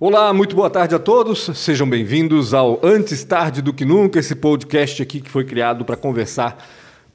Olá, muito boa tarde a todos. Sejam bem-vindos ao Antes Tarde do Que Nunca, esse podcast aqui que foi criado para conversar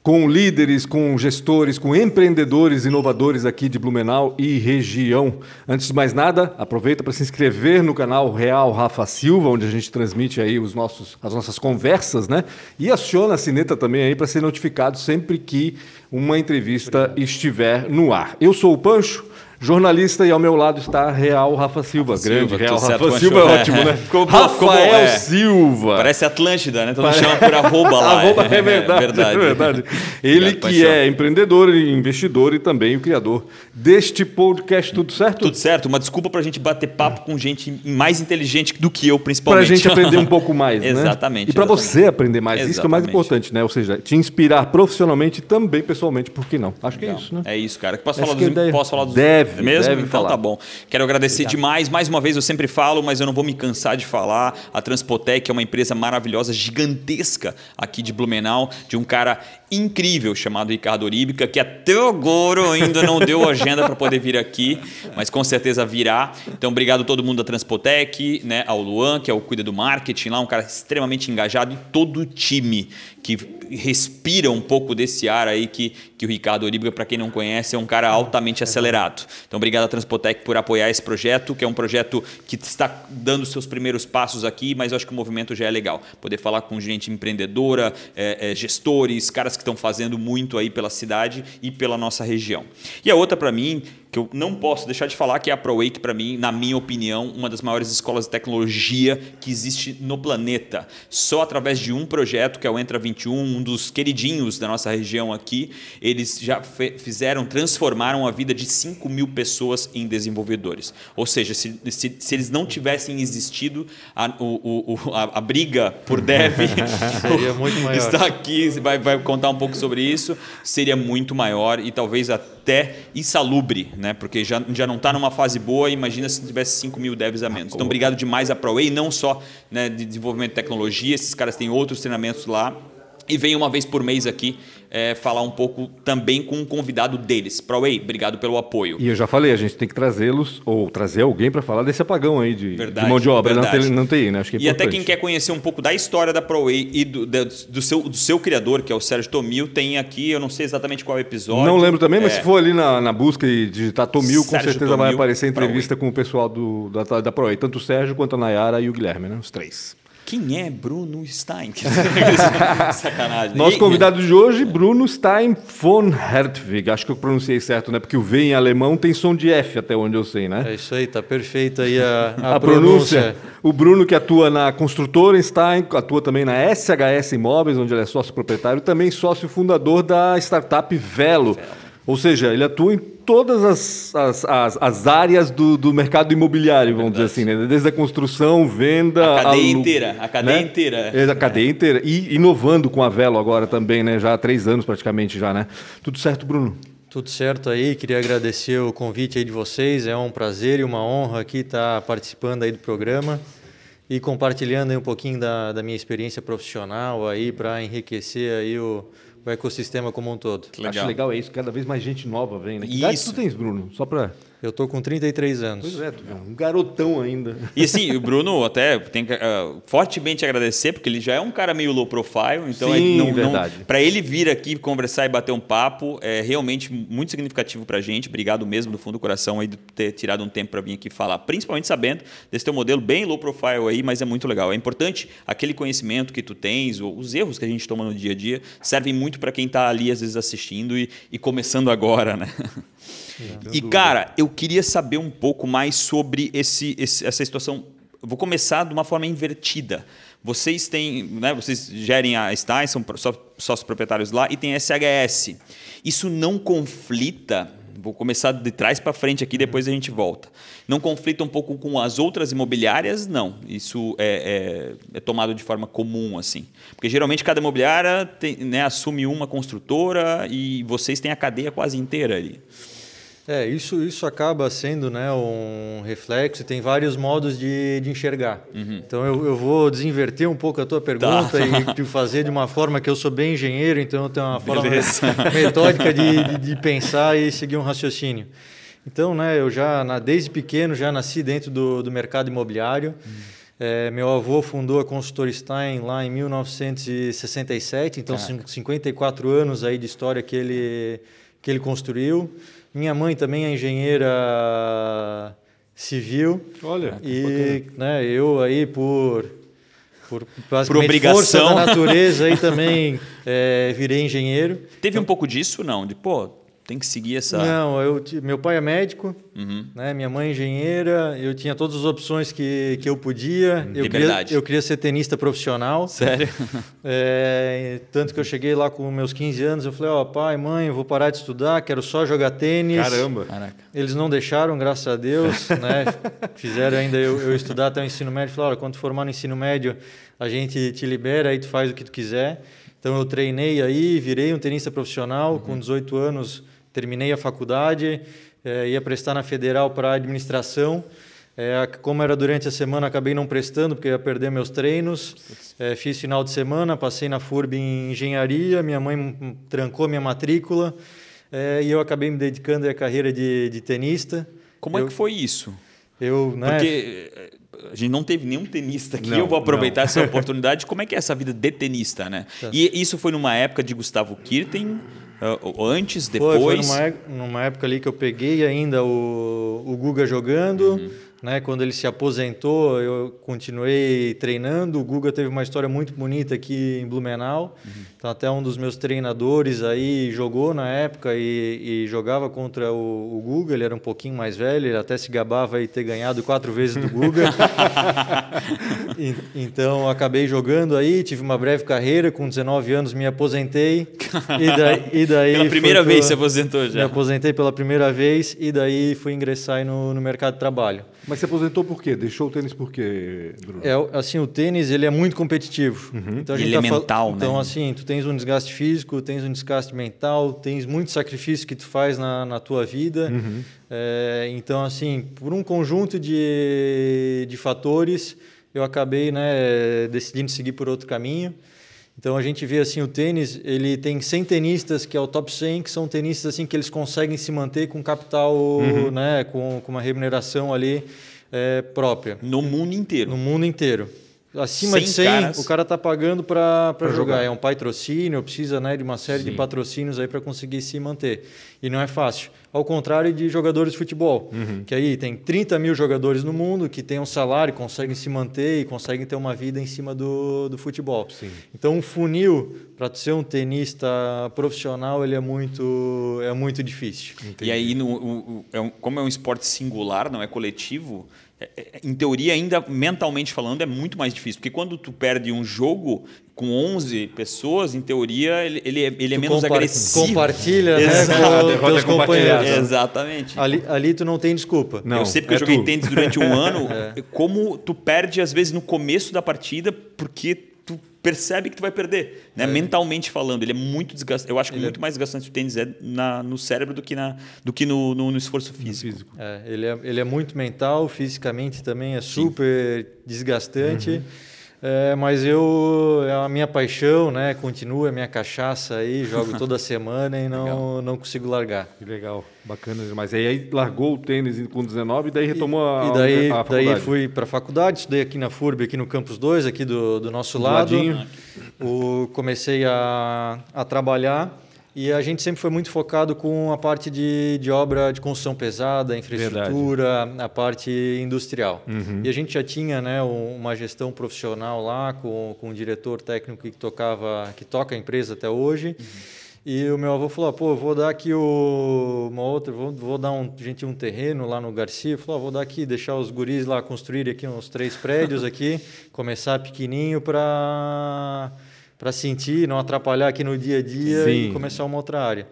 com líderes, com gestores, com empreendedores inovadores aqui de Blumenau e região. Antes de mais nada, aproveita para se inscrever no canal Real Rafa Silva, onde a gente transmite aí os nossos, as nossas conversas, né? E aciona a sineta também aí para ser notificado sempre que uma entrevista estiver no ar. Eu sou o Pancho jornalista e ao meu lado está Real Rafa Silva. Rafa grande Silva, Real Rafa Silva, Silva é ótimo, né? Ficou, Rafael ficou bom, é. Silva. Parece Atlântida, né? Todo mundo chama por arroba lá. arroba é, verdade, é verdade. É verdade. Ele Obrigado, que é empreendedor investidor e também o criador deste podcast. Tudo certo? Tudo certo. Uma desculpa para a gente bater papo com gente mais inteligente do que eu, principalmente. Para a gente aprender um pouco mais, né? Exatamente. E para você aprender mais. Exatamente. Isso que é o mais importante, né? Ou seja, te inspirar profissionalmente e também pessoalmente, por que não? Acho que Legal. é isso, né? É isso, cara. Posso falar dos... Posso falar dos... Deve, mesmo? Deve então falar. tá bom. Quero agradecer Obrigado. demais. Mais uma vez, eu sempre falo, mas eu não vou me cansar de falar. A Transpotec é uma empresa maravilhosa, gigantesca aqui de Blumenau, de um cara incrível chamado Ricardo Oríbica, que até agora ainda não deu agenda para poder vir aqui, mas com certeza virá. Então, obrigado a todo mundo da Transpotec, né, ao Luan, que é o cuida do marketing lá, um cara extremamente engajado, e todo o time que respira um pouco desse ar aí que, que o Ricardo Oríbiga, para quem não conhece, é um cara altamente acelerado. Então, obrigado a Transpotec por apoiar esse projeto, que é um projeto que está dando seus primeiros passos aqui, mas eu acho que o movimento já é legal. Poder falar com gente empreendedora, é, é, gestores, caras que estão fazendo muito aí pela cidade e pela nossa região. E a outra para mim que eu não posso deixar de falar que a ProWake, para mim, na minha opinião, uma das maiores escolas de tecnologia que existe no planeta. Só através de um projeto, que é o Entra 21, um dos queridinhos da nossa região aqui, eles já fizeram, transformaram a vida de 5 mil pessoas em desenvolvedores. Ou seja, se, se, se eles não tivessem existido, a, o, o, a, a briga por dev seria muito maior. está aqui, vai, vai contar um pouco sobre isso, seria muito maior e talvez até insalubre, né? Porque já, já não está numa fase boa, imagina se tivesse 5 mil devs a menos. Então, obrigado demais a ProWay, não só né, de desenvolvimento de tecnologia, esses caras têm outros treinamentos lá. E vem uma vez por mês aqui é, falar um pouco também com um convidado deles. ProWay, obrigado pelo apoio. E eu já falei, a gente tem que trazê-los ou trazer alguém para falar desse apagão aí de, verdade, de mão de obra verdade. não tem, né? Acho que é e até quem quer conhecer um pouco da história da ProWay e do, do, do, seu, do seu criador, que é o Sérgio Tomil, tem aqui, eu não sei exatamente qual episódio. Não lembro também, mas é. se for ali na, na busca e digitar Tomil, com certeza Tomil, vai aparecer entrevista com o pessoal do, da, da ProWay, tanto o Sérgio quanto a Nayara e o Guilherme, né? Os três. Quem é Bruno Stein? Sacanagem. Nosso convidado de hoje, Bruno Stein von Hertwig. Acho que eu pronunciei certo, né? Porque o V em alemão tem som de F, até onde eu sei, né? É isso aí, tá perfeito aí a, a, a pronúncia. pronúncia. O Bruno, que atua na construtora Stein, atua também na SHS Imóveis, onde ele é sócio proprietário, também sócio fundador da startup Velo. Velo. Ou seja, ele atua em todas as, as, as, as áreas do, do, mercado imobiliário, vamos Verdade. dizer assim, né? desde a construção, venda... A cadeia inteira, a cadeia né? inteira. É, a cadeia inteira. E inovando com a Velo agora também, né? já há três anos praticamente já, né? Tudo certo, Bruno? Tudo certo aí, queria agradecer o convite aí de vocês, é um prazer e uma honra aqui estar participando aí do programa e compartilhando aí um pouquinho da, da minha experiência profissional aí para enriquecer aí o o ecossistema como um todo. Legal. Acho legal é isso, cada vez mais gente nova vem. Né? Que idade tu tens, Bruno? Só para eu tô com 33 anos. Pois é, um garotão ainda. E assim, o Bruno até tem que uh, fortemente agradecer, porque ele já é um cara meio low profile, então Sim, não, verdade. para ele vir aqui conversar e bater um papo é realmente muito significativo para a gente. Obrigado mesmo do fundo do coração aí de ter tirado um tempo para vir aqui falar, principalmente sabendo desse teu modelo bem low profile aí, mas é muito legal. É importante aquele conhecimento que tu tens, os erros que a gente toma no dia a dia, servem muito para quem está ali às vezes assistindo e, e começando agora, né? e, cara, eu queria saber um pouco mais sobre esse, esse, essa situação. Eu vou começar de uma forma invertida. Vocês têm, né, vocês gerem a Stein, são sócios proprietários lá e tem SHS. Isso não conflita vou começar de trás para frente aqui, depois a gente volta. Não conflita um pouco com as outras imobiliárias? Não. Isso é, é, é tomado de forma comum, assim. Porque geralmente cada imobiliária tem, né, assume uma construtora e vocês têm a cadeia quase inteira ali. É, isso, isso acaba sendo né, um reflexo, tem vários modos de, de enxergar. Uhum. Então eu, eu vou desinverter um pouco a tua pergunta tá. e te fazer de uma forma que eu sou bem engenheiro, então eu tenho uma forma metódica de, de, de, pensar e seguir um raciocínio. Então, né, eu já, desde pequeno, já nasci dentro do, do mercado imobiliário. É, meu avô fundou a Consultor Stein lá em 1967, então Caraca. 54 anos aí de história que ele, que ele construiu. Minha mãe também é engenheira civil. Olha. E né, eu aí por por, por obrigação força da natureza aí também é, virei engenheiro. Teve um pouco disso não? De pô, tem que seguir essa. Não, eu, meu pai é médico, uhum. né? minha mãe é engenheira, eu tinha todas as opções que, que eu podia. Eu queria, eu queria ser tenista profissional. Sério? É, tanto que eu cheguei lá com meus 15 anos, eu falei: Ó, oh, pai, mãe, eu vou parar de estudar, quero só jogar tênis. Caramba! Caraca. Eles não deixaram, graças a Deus, né? Fizeram ainda eu, eu estudar até o ensino médio. Falaram: quando formar no ensino médio, a gente te libera, aí tu faz o que tu quiser. Então eu treinei aí, virei um tenista profissional uhum. com 18 anos terminei a faculdade, é, ia prestar na Federal para administração. É, como era durante a semana, acabei não prestando porque ia perder meus treinos. É, fiz final de semana, passei na FURB em engenharia, minha mãe trancou minha matrícula e eu acabei me dedicando à carreira de, de tenista. Como eu, é que foi isso? Eu, né, porque a gente não teve nenhum tenista aqui, não, eu vou aproveitar não. essa oportunidade. Como é que é essa vida de tenista, né? Tá. E isso foi numa época de Gustavo Kirten, antes, depois? Foi, foi numa, numa, época ali que eu peguei ainda o, o Guga jogando. Uhum. Né? Quando ele se aposentou, eu continuei treinando. O Guga teve uma história muito bonita aqui em Blumenau. Uhum. Então, até um dos meus treinadores aí jogou na época e, e jogava contra o, o, Guga. Ele era um pouquinho mais velho, ele até se gabava de ter ganhado quatro vezes do Guga. e, então, acabei jogando aí, tive uma breve carreira. Com 19 anos, me aposentei. E daí, e daí pela primeira vez se aposentou já? Me aposentei pela primeira vez e daí fui ingressar no, no mercado de trabalho. Mas você aposentou por quê? Deixou o tênis por quê, Bruno? É, assim, o tênis ele é muito competitivo. Uhum. Então, a gente ele tá é mental, né? Então, assim, tu tens um desgaste físico, tens um desgaste mental, tens muito sacrifício que tu faz na, na tua vida. Uhum. É, então, assim, por um conjunto de, de fatores, eu acabei né, decidindo seguir por outro caminho. Então a gente vê assim o tênis, ele tem 100 tenistas que é o top 100, que são tenistas assim que eles conseguem se manter com capital, uhum. né, com, com uma remuneração ali é, própria. No mundo inteiro. No mundo inteiro. Acima de 100, caras... o cara está pagando para jogar. jogar. É um patrocínio, precisa né, de uma série Sim. de patrocínios aí para conseguir se manter. E não é fácil. Ao contrário de jogadores de futebol, uhum. que aí tem 30 mil jogadores no mundo que têm um salário, conseguem se manter e conseguem ter uma vida em cima do, do futebol. Sim. Então, um funil para ser um tenista profissional, ele é muito, é muito difícil. Entendi. E aí, no, o, é um, como é um esporte singular, não é coletivo, em teoria, ainda mentalmente falando, é muito mais difícil. Porque quando tu perde um jogo com 11 pessoas, em teoria, ele, ele é, ele é menos agressivo. Compartilha, né? Com teus companheiros. Exatamente. Ali, ali tu não tem desculpa. Não, eu sei porque é eu joguei tu. tênis durante um ano, é. como tu perde, às vezes, no começo da partida, porque percebe que tu vai perder, né? É. Mentalmente falando, ele é muito desgastante. Eu acho que ele muito é... mais desgastante o tênis é na, no cérebro do que, na, do que no, no, no esforço físico. físico. É, ele, é, ele é muito mental, fisicamente também é super Sim. desgastante. Uhum. É, mas eu, é a minha paixão, né? Continua a minha cachaça aí, jogo toda semana e não, não consigo largar. Que legal, bacana demais. E aí largou o tênis com 19 e daí retomou e, a, e daí, a faculdade? daí fui para a faculdade, estudei aqui na FURB, aqui no Campus 2, aqui do, do nosso do lado. O, comecei a, a trabalhar e a gente sempre foi muito focado com a parte de, de obra de construção pesada, infraestrutura, Verdade. a parte industrial. Uhum. E a gente já tinha né, uma gestão profissional lá com, com um diretor técnico que tocava, que toca a empresa até hoje. Uhum. E o meu avô falou: pô, vou dar aqui o, uma outra, vou, vou dar um, gente um terreno lá no Garcia. Falou: vou dar aqui, deixar os guris lá construir aqui uns três prédios aqui, começar pequenininho para para sentir, não atrapalhar aqui no dia a dia Sim. e começar uma outra área.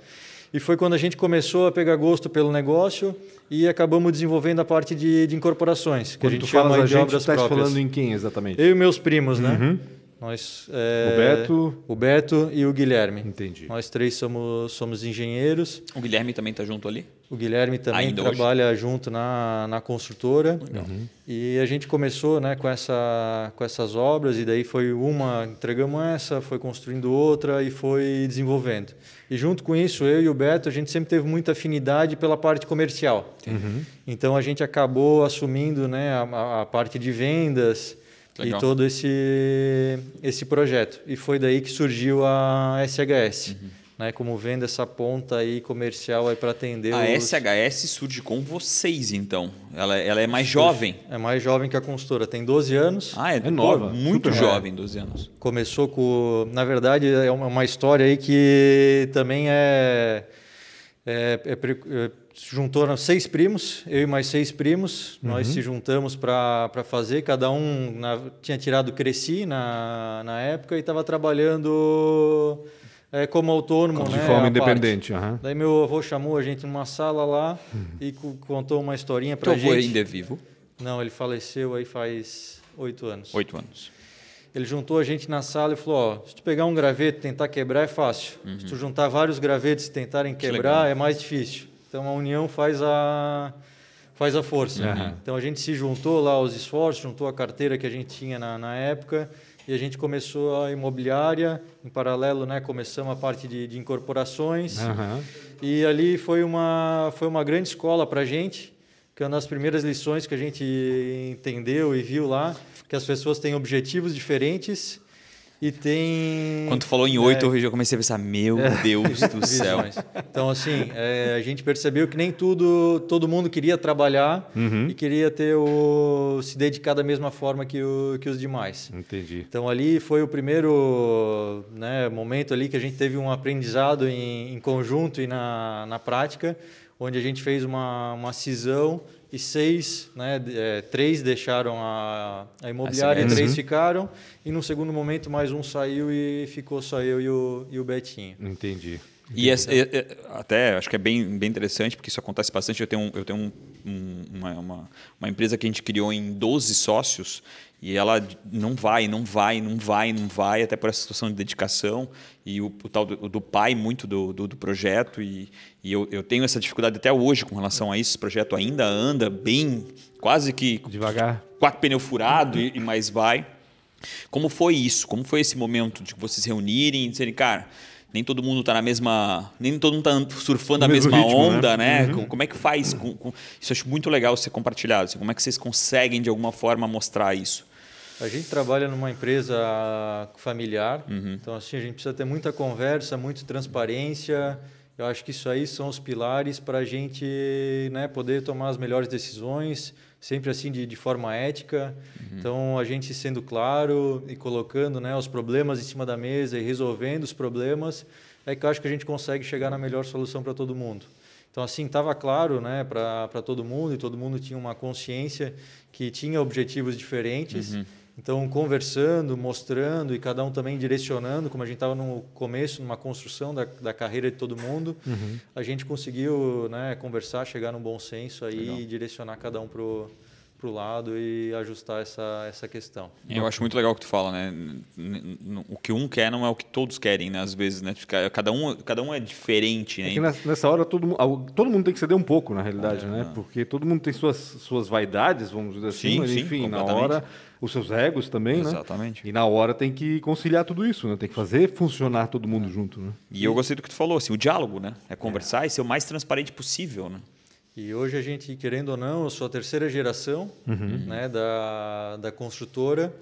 E foi quando a gente começou a pegar gosto pelo negócio e acabamos desenvolvendo a parte de, de incorporações, que quando a gente chama a de gente, obras tá próprias. falando em quem exatamente? Eu e meus primos, né? Uhum. Nós, é, o Beto? O Beto e o Guilherme. Entendi. Nós três somos, somos engenheiros. O Guilherme também está junto ali? O Guilherme também Ainda trabalha hoje? junto na, na construtora. Uhum. E a gente começou né, com, essa, com essas obras, e daí foi uma, entregamos essa, foi construindo outra e foi desenvolvendo. E junto com isso, eu e o Beto, a gente sempre teve muita afinidade pela parte comercial. Uhum. Então a gente acabou assumindo né, a, a parte de vendas Legal. e todo esse, esse projeto. E foi daí que surgiu a SHS. Uhum né, como vendo essa ponta aí comercial aí para atender. A os... SHS surge com vocês, então. Ela, ela é mais jovem. É mais jovem que a consultora, tem 12 anos. Ah, é, é nova. muito Super jovem, 12 anos. Começou com. Na verdade, é uma história aí que também é. é, é, é juntou seis primos, eu e mais seis primos, uhum. nós se juntamos para fazer, cada um na, tinha tirado Cresci na, na época e estava trabalhando é, como autônomo, de né, forma independente. Uhum. Daí meu avô chamou a gente numa sala lá e contou uma historinha para gente. Teu avô ainda é vivo? Não, ele faleceu aí faz oito anos. Oito anos. Ele juntou a gente na sala e falou: ó, se tu pegar um graveto e tentar quebrar é fácil. Uhum. Se tu juntar vários gravetos e tentarem quebrar que é mais difícil. Então a união faz a faz a força. Uhum. Então a gente se juntou lá os esforços, juntou a carteira que a gente tinha na, na época e a gente começou a imobiliária, em paralelo, né, começamos a parte de, de incorporações. Uhum. E ali foi uma, foi uma grande escola para a gente, que é uma das primeiras lições que a gente entendeu e viu lá, que as pessoas têm objetivos diferentes e tem. Quando tu falou em oito, é, eu já comecei a pensar, meu é, Deus do céu. Então, assim, é, a gente percebeu que nem tudo, todo mundo queria trabalhar uhum. e queria ter o, se dedicar da mesma forma que, o, que os demais. Entendi. Então, ali foi o primeiro né, momento ali que a gente teve um aprendizado em, em conjunto e na, na prática, onde a gente fez uma, uma cisão e seis, né, é, três deixaram a, a imobiliária, três uhum. ficaram, e no segundo momento mais um saiu e ficou só eu e o, e o Betinho. Entendi. E essa, é, é, até acho que é bem, bem interessante, porque isso acontece bastante. Eu tenho, eu tenho um, um, uma, uma, uma, empresa que a gente criou em 12 sócios e ela não vai, não vai, não vai, não vai, até por essa situação de dedicação e o, o tal do, do, pai muito do, do, do projeto. E, e eu, eu, tenho essa dificuldade até hoje com relação a isso. Esse projeto ainda anda bem, quase que. Devagar. Quatro pneu furado e, e mais vai. Como foi isso? Como foi esse momento de vocês reunirem e dizerem, cara nem todo mundo está na mesma. Nem todo mundo está surfando a mesma ritmo, né? onda, né? né? Uhum. Como é que faz? Com, com... Isso eu acho muito legal ser compartilhado. Assim, como é que vocês conseguem, de alguma forma, mostrar isso? A gente trabalha numa empresa familiar, uhum. então assim a gente precisa ter muita conversa, muita transparência. Eu acho que isso aí são os pilares para a gente né, poder tomar as melhores decisões, sempre assim de, de forma ética. Uhum. Então a gente sendo claro e colocando né, os problemas em cima da mesa e resolvendo os problemas, é que eu acho que a gente consegue chegar na melhor solução para todo mundo. Então, assim, estava claro né, para todo mundo e todo mundo tinha uma consciência que tinha objetivos diferentes. Uhum então, conversando, mostrando e cada um também direcionando, como a gente estava no começo, numa construção da, da carreira de todo mundo, uhum. a gente conseguiu né, conversar, chegar num bom senso aí Legal. e direcionar cada um para o lado e ajustar essa, essa questão. Eu acho muito legal o que tu fala, né? O que um quer não é o que todos querem, né? Às vezes, né? Cada um, cada um é diferente, né? É nessa hora todo, todo mundo tem que ceder um pouco, na realidade, é, né? Porque todo mundo tem suas, suas vaidades, vamos dizer assim, sim, mas enfim, sim, na hora os seus egos também, Exatamente. né? Exatamente. E na hora tem que conciliar tudo isso, né? Tem que fazer funcionar todo mundo é. junto, né? E eu gostei do que tu falou, assim, o diálogo, né? É conversar é. e ser o mais transparente possível, né? E hoje a gente, querendo ou não, eu sou a terceira geração uhum. né, da, da construtora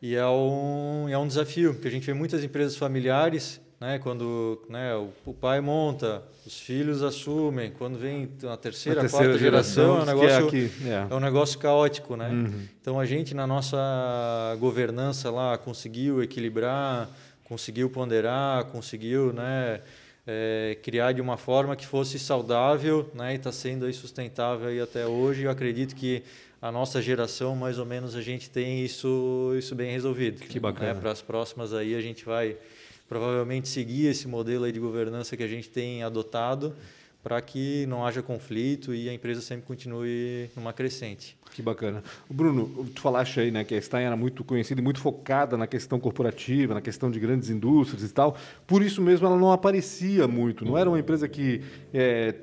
e é um, é um desafio, porque a gente vê muitas empresas familiares né? Quando né, o, o, pai monta, os filhos assumem, quando vem a terceira, a terceira quarta geração, é, um negócio, é, aqui, é. é, um negócio caótico. Né? Uhum. Então a gente, na nossa governança lá, conseguiu equilibrar, conseguiu ponderar, conseguiu né, é, criar de uma forma que fosse saudável né, e está sendo aí sustentável aí até hoje. Eu acredito que a nossa geração, mais ou menos, a gente tem isso, isso bem resolvido. Que bacana. Né? Para as próximas aí a gente vai provavelmente seguir esse modelo de governança que a gente tem adotado para que não haja conflito e a empresa sempre continue numa crescente. Que bacana. Bruno, tu falaste aí né, que a Stein era muito conhecida e muito focada na questão corporativa, na questão de grandes indústrias e tal. Por isso mesmo ela não aparecia muito. Não era uma empresa que é,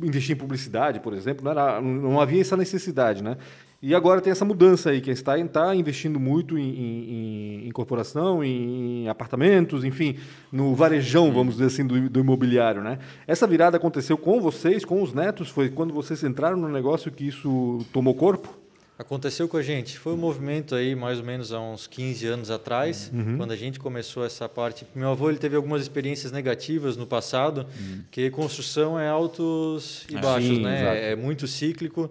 em publicidade, por exemplo, não, era, não havia essa necessidade, né? E agora tem essa mudança aí, que a Stein está investindo muito em, em, em corporação, em, em, apartamentos, enfim, no varejão, vamos dizer assim, do, do, imobiliário, né? Essa virada aconteceu com vocês, com os netos? Foi quando vocês entraram no negócio que isso tomou corpo? Aconteceu com a gente. Foi um movimento aí mais ou menos há uns 15 anos atrás, uhum. quando a gente começou essa parte. Meu avô ele teve algumas experiências negativas no passado, uhum. que construção é altos e baixos, Sim, né? Exato. É muito cíclico.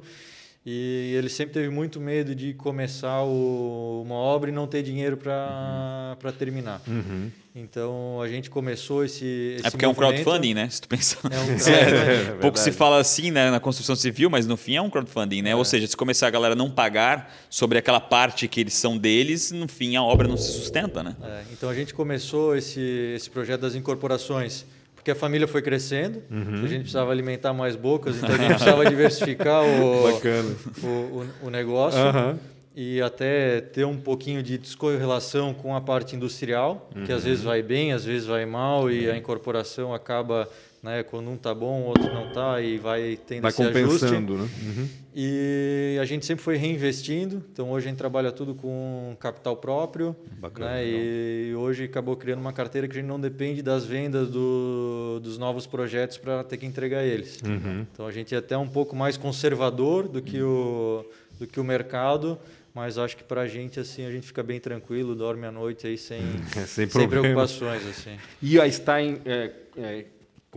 E ele sempre teve muito medo de começar o, uma obra e não ter dinheiro para uhum. terminar. Uhum. Então a gente começou esse. esse é porque movimento. é um crowdfunding, né? Se tu pensar. É um crowdfunding. é, Pouco se fala assim né, na construção civil, mas no fim é um crowdfunding, né? É. Ou seja, se começar a galera não pagar sobre aquela parte que eles são deles, no fim a obra não se sustenta, né? É, então a gente começou esse, esse projeto das incorporações porque a família foi crescendo, uhum. a gente precisava alimentar mais bocas, então a gente precisava diversificar o, o, o, o, negócio uhum. e até ter um pouquinho de descorrelação com a parte industrial, uhum. que às vezes vai bem, às vezes vai mal e a incorporação acaba né? Quando um tá bom, o outro não tá e vai tendo vai esse compensando, ajuste. Né? Uhum. E a gente sempre foi reinvestindo. Então hoje a gente trabalha tudo com capital próprio, Bacana, né? E hoje acabou criando uma carteira que a gente não depende das vendas do, dos novos projetos para ter que entregar eles. Uhum. Então a gente é até um pouco mais conservador do que o do que o mercado, mas acho que para a gente assim a gente fica bem tranquilo, dorme à noite aí sem, sem, sem preocupações assim. E a Stein é, é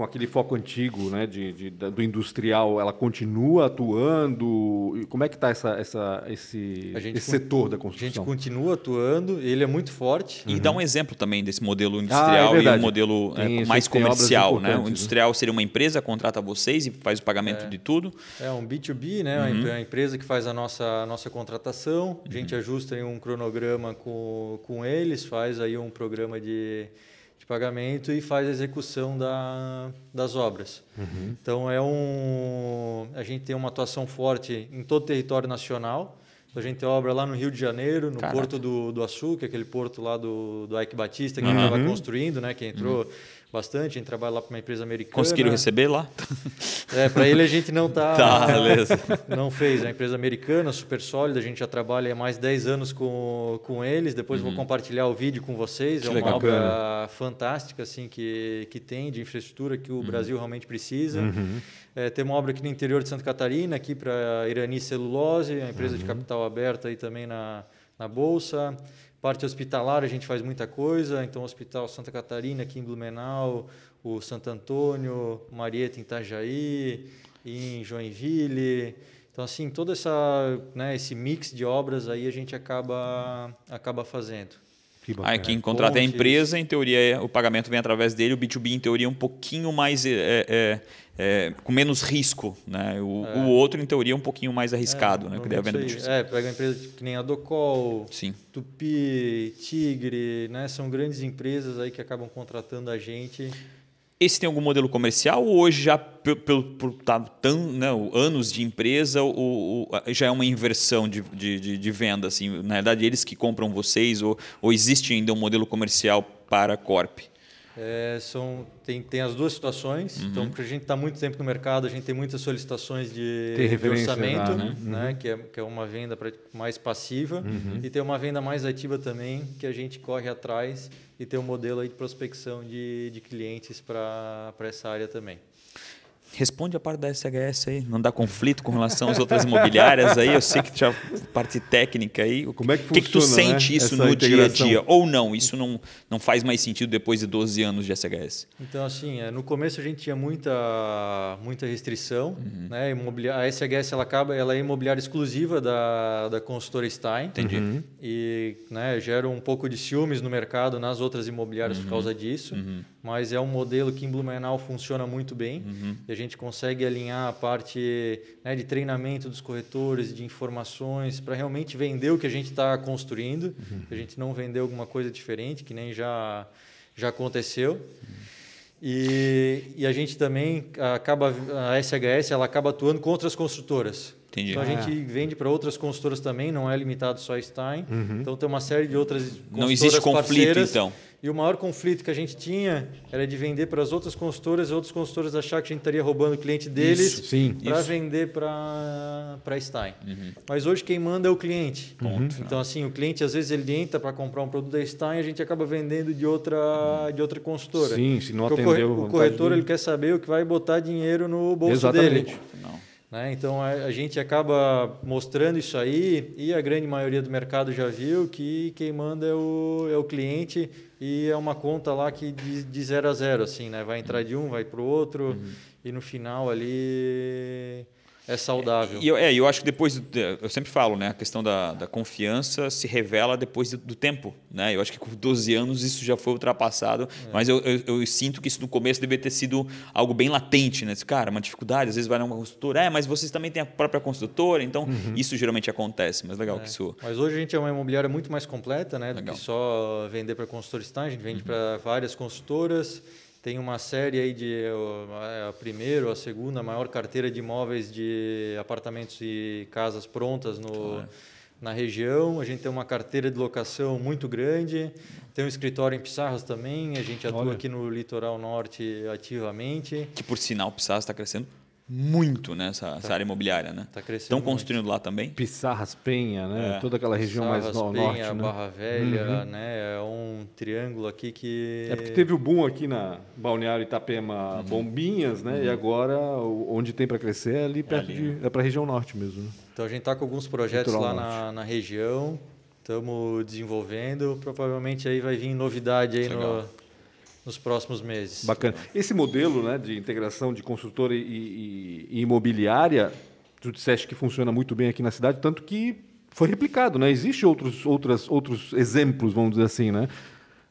com aquele foco antigo né, de, de, do industrial, ela continua atuando? Como é que está essa, essa, esse, esse setor da construção? A gente continua atuando, ele é muito forte. E uhum. dá um exemplo também desse modelo industrial ah, é e o modelo é, mais comercial. Né? O né? industrial seria uma empresa, contrata vocês e faz o pagamento é. de tudo. É um B2B, né? Uhum. uma empresa que faz a nossa, a nossa contratação, a gente uhum. ajusta um cronograma com, com eles, faz aí um programa de pagamento e faz a execução da, das obras. Uhum. Então é um a gente tem uma atuação forte em todo o território nacional. A gente obra lá no Rio de Janeiro, no Caraca. Porto do, do Açúcar, aquele porto lá do, do Ike Batista que uhum. estava construindo, né, que entrou uhum bastante. A gente trabalha lá para uma empresa americana. Conseguiram receber lá? É, para ele a gente não está. tá, beleza. Não fez. É uma empresa americana, super sólida. A gente já trabalha há mais de 10 anos com, com eles. Depois uhum. vou compartilhar o vídeo com vocês. Que é uma legal. obra fantástica assim que, que tem de infraestrutura que o uhum. Brasil realmente precisa. Uhum. É, tem uma obra aqui no interior de Santa Catarina, aqui para Irani Celulose, uma empresa de uhum. capital aberto aí também na, na Bolsa. Parte hospitalar a gente faz muita coisa, então o Hospital Santa Catarina aqui em Blumenau, o Santo Antônio, Marieta em Itajaí, em Joinville. Então assim, todo essa, né, esse mix de obras aí a gente acaba acaba fazendo. Aí quem contrata é a empresa, em teoria o pagamento vem através dele, o B2B em teoria é um pouquinho mais é, é, é, com menos risco, né? O, é. o, outro em teoria é um pouquinho mais arriscado, é, né? Que é venda é, pega uma empresa que nem a Docol, Sim. Tupi, Tigre, né? São grandes empresas aí que acabam contratando a gente esse tem algum modelo comercial ou hoje já pelo por tá tão né, anos de empresa o, o, já é uma inversão de, de, de, venda assim na verdade eles que compram vocês ou, ou existe ainda um modelo comercial para a Corp? É, são, tem, tem as duas situações. Uhum. Então, porque a gente está muito tempo no mercado, a gente tem muitas solicitações de, de orçamento, lá, né? né? Uhum. que, é, que é uma venda mais passiva, uhum. e tem uma venda mais ativa também, que a gente corre atrás e tem um modelo aí de prospecção de, de clientes para essa área também. Responde a parte da SHS aí, não dá conflito com relação às outras imobiliárias aí. Eu sei que já parte técnica aí. Como é que funciona? O que, que tu sente né? isso Essa no dia a dia? Ou não? Isso não, não faz mais sentido depois de 12 anos de SHS? Então, assim, é, no começo a gente tinha muita, muita restrição. Uhum. Né? A SHS ela acaba, ela é imobiliária exclusiva da, da consultora Stein. Entendi. Uhum. E né, gera um pouco de ciúmes no mercado nas outras imobiliárias uhum. por causa disso. Uhum. Mas é um modelo que em Blumenau funciona muito bem. Uhum gente consegue alinhar a parte né, de treinamento dos corretores, de informações, para realmente vender o que a gente está construindo, uhum. a gente não vender alguma coisa diferente, que nem já, já aconteceu. Uhum. E, e, a gente também acaba, a SHS ela acaba atuando com outras construtoras. Entendi. Então a gente vende para outras consultoras também, não é limitado só a Stein. Então tem uma série de outras consultoras Não existe conflito, parceiras. então. E o maior conflito que a gente tinha era de vender para as outras consultoras e outras consultoras achar que a gente estaria roubando o cliente deles para vender para a Stein. Mas hoje quem manda é o cliente. Então assim, o cliente às vezes ele entra para comprar um produto da Stein e a gente acaba vendendo de outra, de outra consultora. Sim, se não Porque o corre- atendeu a o corretor ele quer saber o que vai botar dinheiro no bolso Exatamente. dele. Né? Então a, a gente acaba mostrando isso aí e a grande maioria do mercado já viu que quem manda é o, é o cliente e é uma conta lá que de, de zero a zero, assim, né? Vai entrar de um, vai para o outro e no final ali é saudável. E eu, é, eu acho que depois, eu sempre falo, né, a questão da, da confiança se revela depois do, do tempo, né? Eu acho que com 12 anos isso já foi ultrapassado, mas eu, eu, eu sinto que isso no começo deveria ter sido algo bem latente, né? Cara, uma dificuldade, às vezes vai numa consultora, é, mas vocês também têm a própria consultora, então isso geralmente acontece, mas legal que isso... Mas hoje a gente é uma imobiliária muito mais completa, né? Do que só vender para consultor Stein, a gente vende para várias consultoras. Tem uma série aí de ó, a primeira ou a segunda maior carteira de imóveis de apartamentos e casas prontas no, na região. A gente tem uma carteira de locação muito grande. Tem um escritório em Pissarras também. A gente atua Olha. aqui no litoral norte ativamente. Que por sinal o Pissarras está crescendo muito nessa essa área imobiliária, né? Tá crescendo Estão muito. construindo lá também? Pissarras, Penha, né? É. Toda aquela região mais Sarras, no Penha, norte, né? Barra Velha, né? É um triângulo aqui que É porque teve o boom aqui na Balneário Itapema, Uhum. Bombinhas, né? E agora onde tem para crescer é ali perto ali, de é para a região norte mesmo. Né? Então a gente está com alguns projetos Litoral lá na, na região, estamos desenvolvendo, provavelmente aí vai vir novidade aí Legal. no- nos próximos meses. Bacana. Esse modelo, né, de integração de consultora e, e- e imobiliária, tu disseste que funciona muito bem aqui na cidade, tanto que foi replicado, né? Existem outros outros exemplos, vamos dizer assim, né?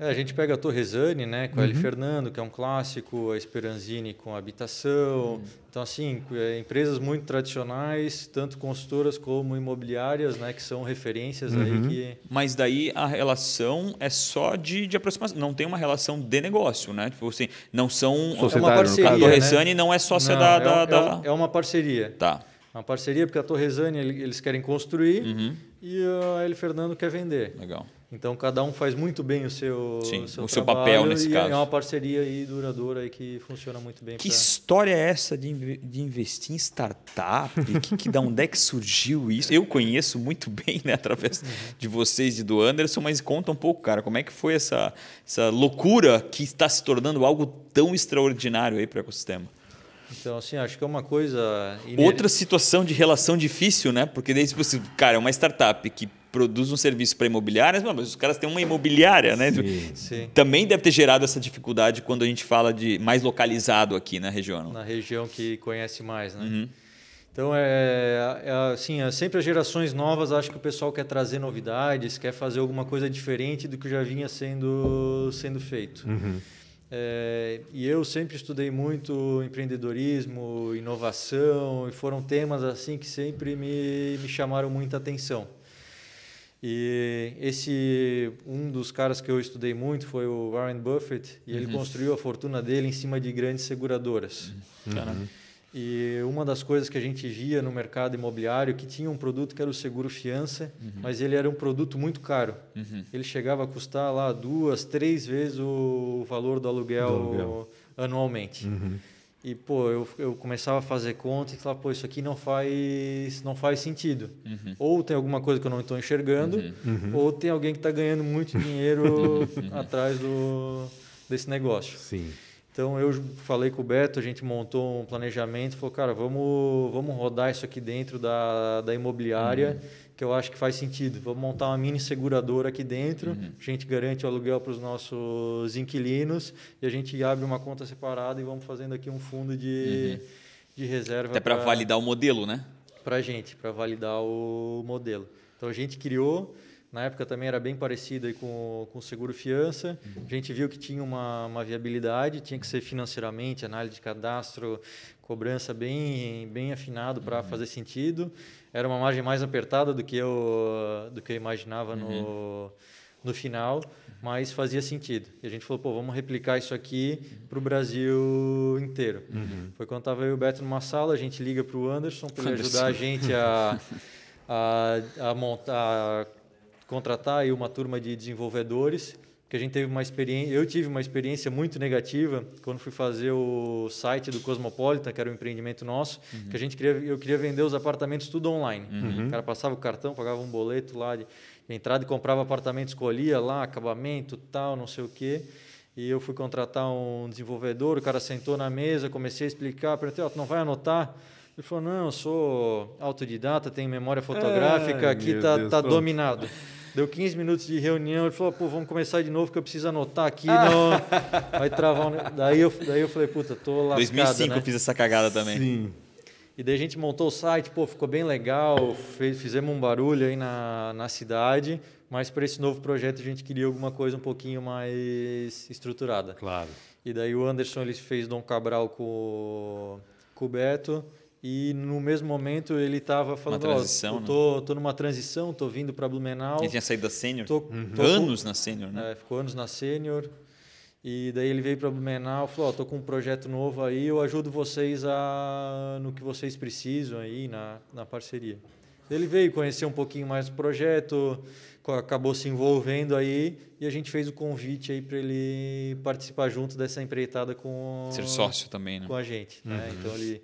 É, a gente pega a Torresani, né, com a L. Uhum. Fernando, que é um clássico, a Esperanzini com a habitação. Uhum. Então, assim, é, empresas muito tradicionais, tanto consultoras como imobiliárias, né, que são referências Uhum. aí que... Mas daí a relação é só de, de aproximação, não tem uma relação de negócio, né? Tipo assim, não são... Societário, no parceria, A caso. né? Torresani não é sócia Não, da... é, da, é da- é uma parceria. Tá. Uma parceria porque a Torresani ele- eles querem construir Uhum. e a L. Fernando quer vender. Legal. Então cada um faz muito bem o seu, Sim, seu o seu papel nesse e caso. É uma parceria aí duradoura aí que funciona muito bem. Que pra- história é essa de, de investir em startup? que, que, da onde é que surgiu isso? Eu conheço muito bem, né, através de vocês e do Anderson, mas conta um pouco, cara, como é que foi essa, essa loucura que está se tornando algo tão extraordinário aí para o ecossistema? Então assim acho que é uma coisa iner- Outra situação de relação difícil, né? Porque daí, tipo, assim, cara, é uma startup que produz um serviço para imobiliárias, mas os caras têm uma imobiliária, né? Sim. Também deve ter gerado essa dificuldade quando a gente fala de mais localizado aqui na região. na região que conhece mais, né? Uhum. Então é, é assim, é sempre as gerações novas acho que o pessoal quer trazer novidades, quer fazer alguma coisa diferente do que já vinha sendo sendo feito. É, e eu sempre estudei muito empreendedorismo, inovação, e foram temas assim que sempre me, me chamaram muita atenção. E esse um dos caras que eu estudei muito foi o Warren Buffett, e ele construiu a fortuna dele em cima de grandes seguradoras. E uma das coisas que a gente via no mercado imobiliário que tinha um produto que era o seguro fiança, mas ele era um produto muito caro. Ele chegava a custar lá duas, três vezes o valor do aluguel, Do aluguel. anualmente. E pô, eu, eu começava a fazer conta e falava, pô, isso aqui não faz não faz sentido. Ou tem alguma coisa que eu não estou enxergando, ou tem alguém que está ganhando muito dinheiro atrás do desse negócio. Sim. Então eu falei com o Beto, a gente montou um planejamento, falou, cara, vamos, vamos rodar isso aqui dentro da, da imobiliária, que eu acho que faz sentido. Vamos montar uma mini seguradora aqui dentro, a gente garante o aluguel para os nossos inquilinos e a gente abre uma conta separada e vamos fazendo aqui um fundo de, de reserva. Até para validar o modelo, né? Para a gente, para validar o modelo. Então a gente criou, na época também era bem parecido aí com, com o seguro fiança. A gente viu que tinha uma, uma viabilidade, tinha que ser financeiramente, análise de cadastro, cobrança bem, bem afinado para fazer sentido. Era uma margem mais apertada do que eu, do que eu imaginava no, no final, mas fazia sentido. E a gente falou, pô, vamos replicar isso aqui para o Brasil inteiro. Uhum. Foi quando estava eu e o Beto numa sala, a gente liga para o Anderson para ele ajudar a gente a, a, a montar, a contratar aí uma turma de desenvolvedores que a gente teve uma experiência, eu tive uma experiência muito negativa quando fui fazer o site do Cosmopolitan, que era um empreendimento nosso, uhum. que a gente queria, eu queria vender os apartamentos tudo online. Uhum. O cara passava o cartão, pagava um boleto lá de, de entrada e comprava apartamento, escolhia lá acabamento, tal, não sei o quê. E eu fui contratar um desenvolvedor, o cara sentou na mesa, comecei a explicar, perguntei, oh, tu não vai anotar? Ele falou, não, eu sou autodidata, tenho memória fotográfica, Ai, aqui tá, Deus, tá dominado. Deu 15 minutos de reunião, ele falou, pô, vamos começar de novo que eu preciso anotar aqui, não vai travar um... daí, eu, daí eu falei, puta, tô lascado, 2005 né? eu fiz essa cagada também. Sim. E daí a gente montou o site, pô, ficou bem legal, fez, fizemos um barulho aí na, na cidade, mas para esse novo projeto a gente queria alguma coisa um pouquinho mais estruturada. Claro. E daí o Anderson ele fez Dom Cabral com, com o Beto, e no mesmo momento ele estava falando, uma transição, oh, tô, né? tô numa transição, tô vindo para Blumenau. Ele tinha saído da sênior? Tô, uhum. tô anos com, na sênior, né? É, ficou anos na sênior. E daí ele veio para Blumenau, falou, oh, tô com um projeto novo aí, eu ajudo vocês a no que vocês precisam aí na, na parceria. Ele veio conhecer um pouquinho mais do projeto, acabou se envolvendo aí e a gente fez o convite aí para ele participar junto dessa empreitada com ser sócio também, né? Com a gente, né? uhum. né? Então ele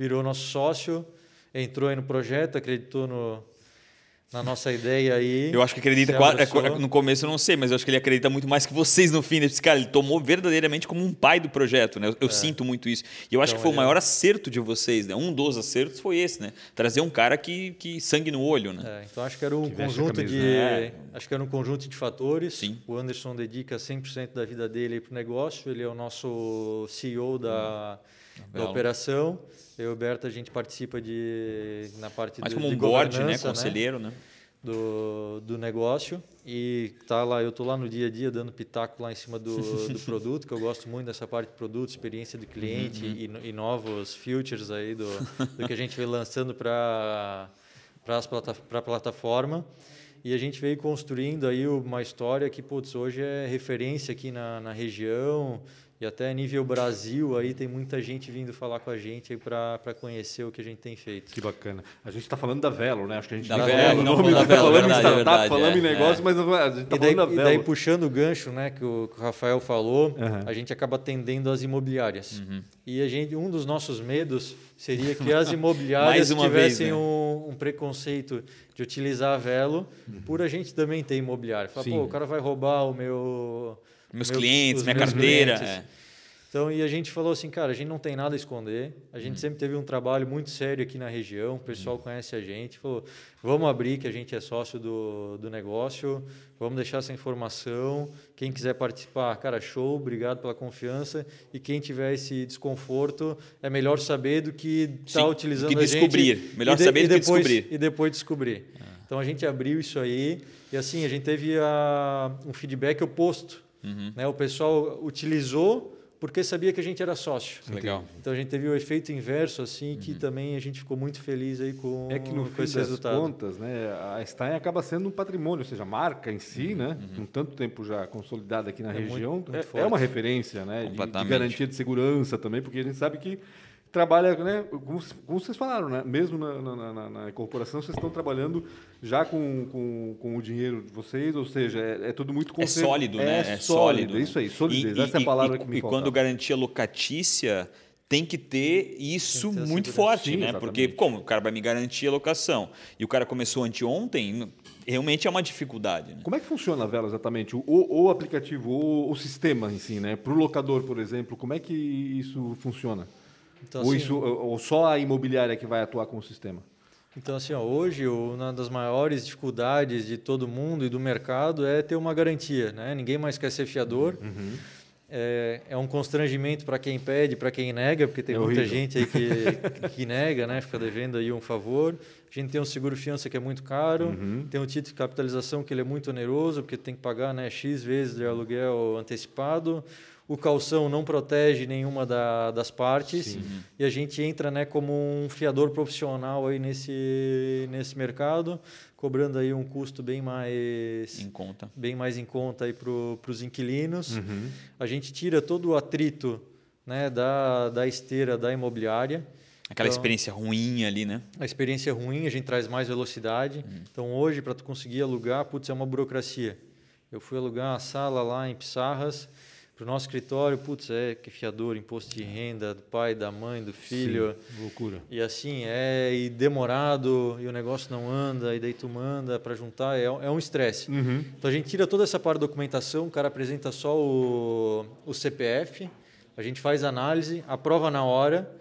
virou nosso sócio, entrou aí no projeto, acreditou no, na nossa ideia aí. Eu acho que acredita, é, no começo eu não sei, mas eu acho que ele acredita muito mais que vocês no fim. Esse cara, ele tomou verdadeiramente como um pai do projeto, né? Eu, eu é. sinto muito isso. E eu acho então, que foi o maior acerto de vocês, né? Um dos acertos foi esse, né? Trazer um cara que, que sangue no olho, né? É, então acho que era um que conjunto de é. acho que era um conjunto de fatores. Sim. O Anderson dedica 100% da vida dele para o negócio, ele é o nosso CEO da, hum. Da operação. Eu e o Berta, a gente participa de, na parte Mais de, como um board, né? né? Conselheiro, né? Do, do negócio e tá lá, eu tô lá no dia a dia dando pitaco lá em cima do, do produto, que eu gosto muito dessa parte de produto, experiência do cliente uhum. e, e, novos features aí do, do que a gente vem lançando para para a plataforma. E a gente veio construindo aí uma história que, putz, hoje é referência aqui na, na região, e até nível Brasil, aí tem muita gente vindo falar com a gente para conhecer o que a gente tem feito. Que bacana. A gente está falando da Velo, né? Acho que a gente da Velo, não nome da Velo, falando verdade, em startup, verdade, falando é, em negócio, é. mas a gente está falando da Velo. E daí, puxando o gancho né, que, o, que o Rafael falou, uhum. a gente acaba atendendo as imobiliárias. Uhum. E a gente, um dos nossos medos seria que as imobiliárias tivessem vez, né? um, um, preconceito de utilizar a Velo uhum. por a gente também ter imobiliário. Fala, pô, o cara vai roubar o meu meus meu, clientes, minha carteira. É. Então, e a gente falou assim, cara, a gente não tem nada a esconder. A gente hum. sempre teve um trabalho muito sério aqui na região, o pessoal hum. conhece a gente. Falou, vamos abrir que a gente é sócio do, do negócio, vamos deixar essa informação. Quem quiser participar, cara, show, obrigado pela confiança. E quem tiver esse desconforto, é melhor saber do que estar tá utilizando que descobrir. a gente. Melhor de, saber do depois, que descobrir. E depois descobrir. Ah. Então, a gente abriu isso aí. E assim, a gente teve a, um feedback oposto Uhum. Né? O pessoal utilizou porque sabia que a gente era sócio. Legal. Então a gente teve o efeito inverso, assim, que uhum. também a gente ficou muito feliz aí com, é que no com fim esse das resultado. contas, né, a Stein acaba sendo um patrimônio, ou seja, a marca em si, né, uhum. com tanto tempo já consolidada aqui na é região, muito, muito é, é, uma referência, né, de, de, garantia de segurança também, porque a gente sabe que trabalha, né, como, como vocês falaram, né, mesmo na, na, na, na corporação, vocês estão trabalhando já com, com, com, o dinheiro de vocês, ou seja, é, é tudo muito É sólido, é né? É sólido. Isso aí, solidez. E, Essa e, é a palavra e, que me E quando garantia locatícia, tem que ter isso que ter muito forte, Sim, né? Exatamente. Porque, como o cara vai me garantir a locação e o cara começou anteontem, realmente é uma dificuldade. Né? Como é que funciona a Vela exatamente? O, o aplicativo, o, o sistema em si, né? Para o locador, por exemplo, como é que isso funciona? Então, ou, assim, isso, ou só a imobiliária que vai atuar com o sistema? Então, assim, ó, hoje uma das maiores dificuldades de todo mundo e do mercado é ter uma garantia. Né? Ninguém mais quer ser fiador. Uhum. É, é, um constrangimento para quem pede, para quem nega, porque tem é muita gente aí que, que nega, né? fica devendo aí um favor. A gente tem um seguro-fiança que é muito caro, uhum. tem um título de capitalização que ele é muito oneroso, porque tem que pagar né, X vezes de aluguel antecipado o calção não protege nenhuma da, das partes Sim. e a gente entra né, como um fiador profissional aí nesse, nesse mercado, cobrando aí um custo bem mais em conta, bem mais em conta aí para os inquilinos. Uhum. A gente tira todo o atrito né, da, da esteira da imobiliária. Aquela então, experiência ruim ali, né? A experiência ruim, a gente traz mais velocidade. Uhum. Então hoje, para tu conseguir alugar, putz, é uma burocracia. Eu fui alugar uma sala lá em Pissarras, para o nosso escritório, putz, é que fiador, imposto de renda do pai, da mãe, do filho. Sim, loucura. E assim, é e demorado, e o negócio não anda, e daí tu manda para juntar, é, é um estresse. Uhum. Então a gente tira toda essa parte da documentação, o cara apresenta só o, o CPF, a gente faz análise, aprova na hora,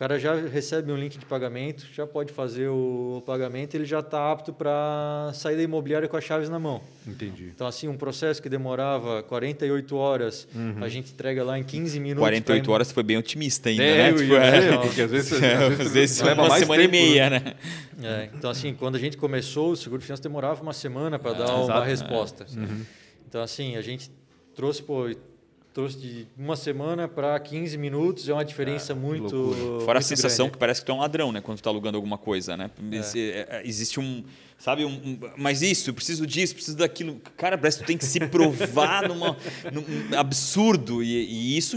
cara já recebe um link de pagamento, já pode fazer o pagamento, ele já está apto para sair da imobiliária com as chaves na mão. Entendi. Então, assim, um processo que demorava 48 horas, uhum. a gente entrega lá em 15 minutos. 48 pra... horas foi bem otimista ainda, é, né? Tipo, é, porque às vezes, é, às vezes, vezes leva uma semana tempo, e meia, né? É, então, assim, quando a gente começou, o seguro de finanças demorava uma semana para dar uma exato, resposta. Uhum. Então, assim, a gente trouxe, pô, trouxe de uma semana para 15 minutos, é uma diferença é, muito. Loucura. Fora muito a sensação grande. que parece que tu é um ladrão, né? Quando tu está alugando alguma coisa, né? É. é. É, existe um. Sabe, um, um, mas isso, preciso disso, preciso daquilo. Cara, parece que tu tem que se provar numa, num absurdo. E, e, isso,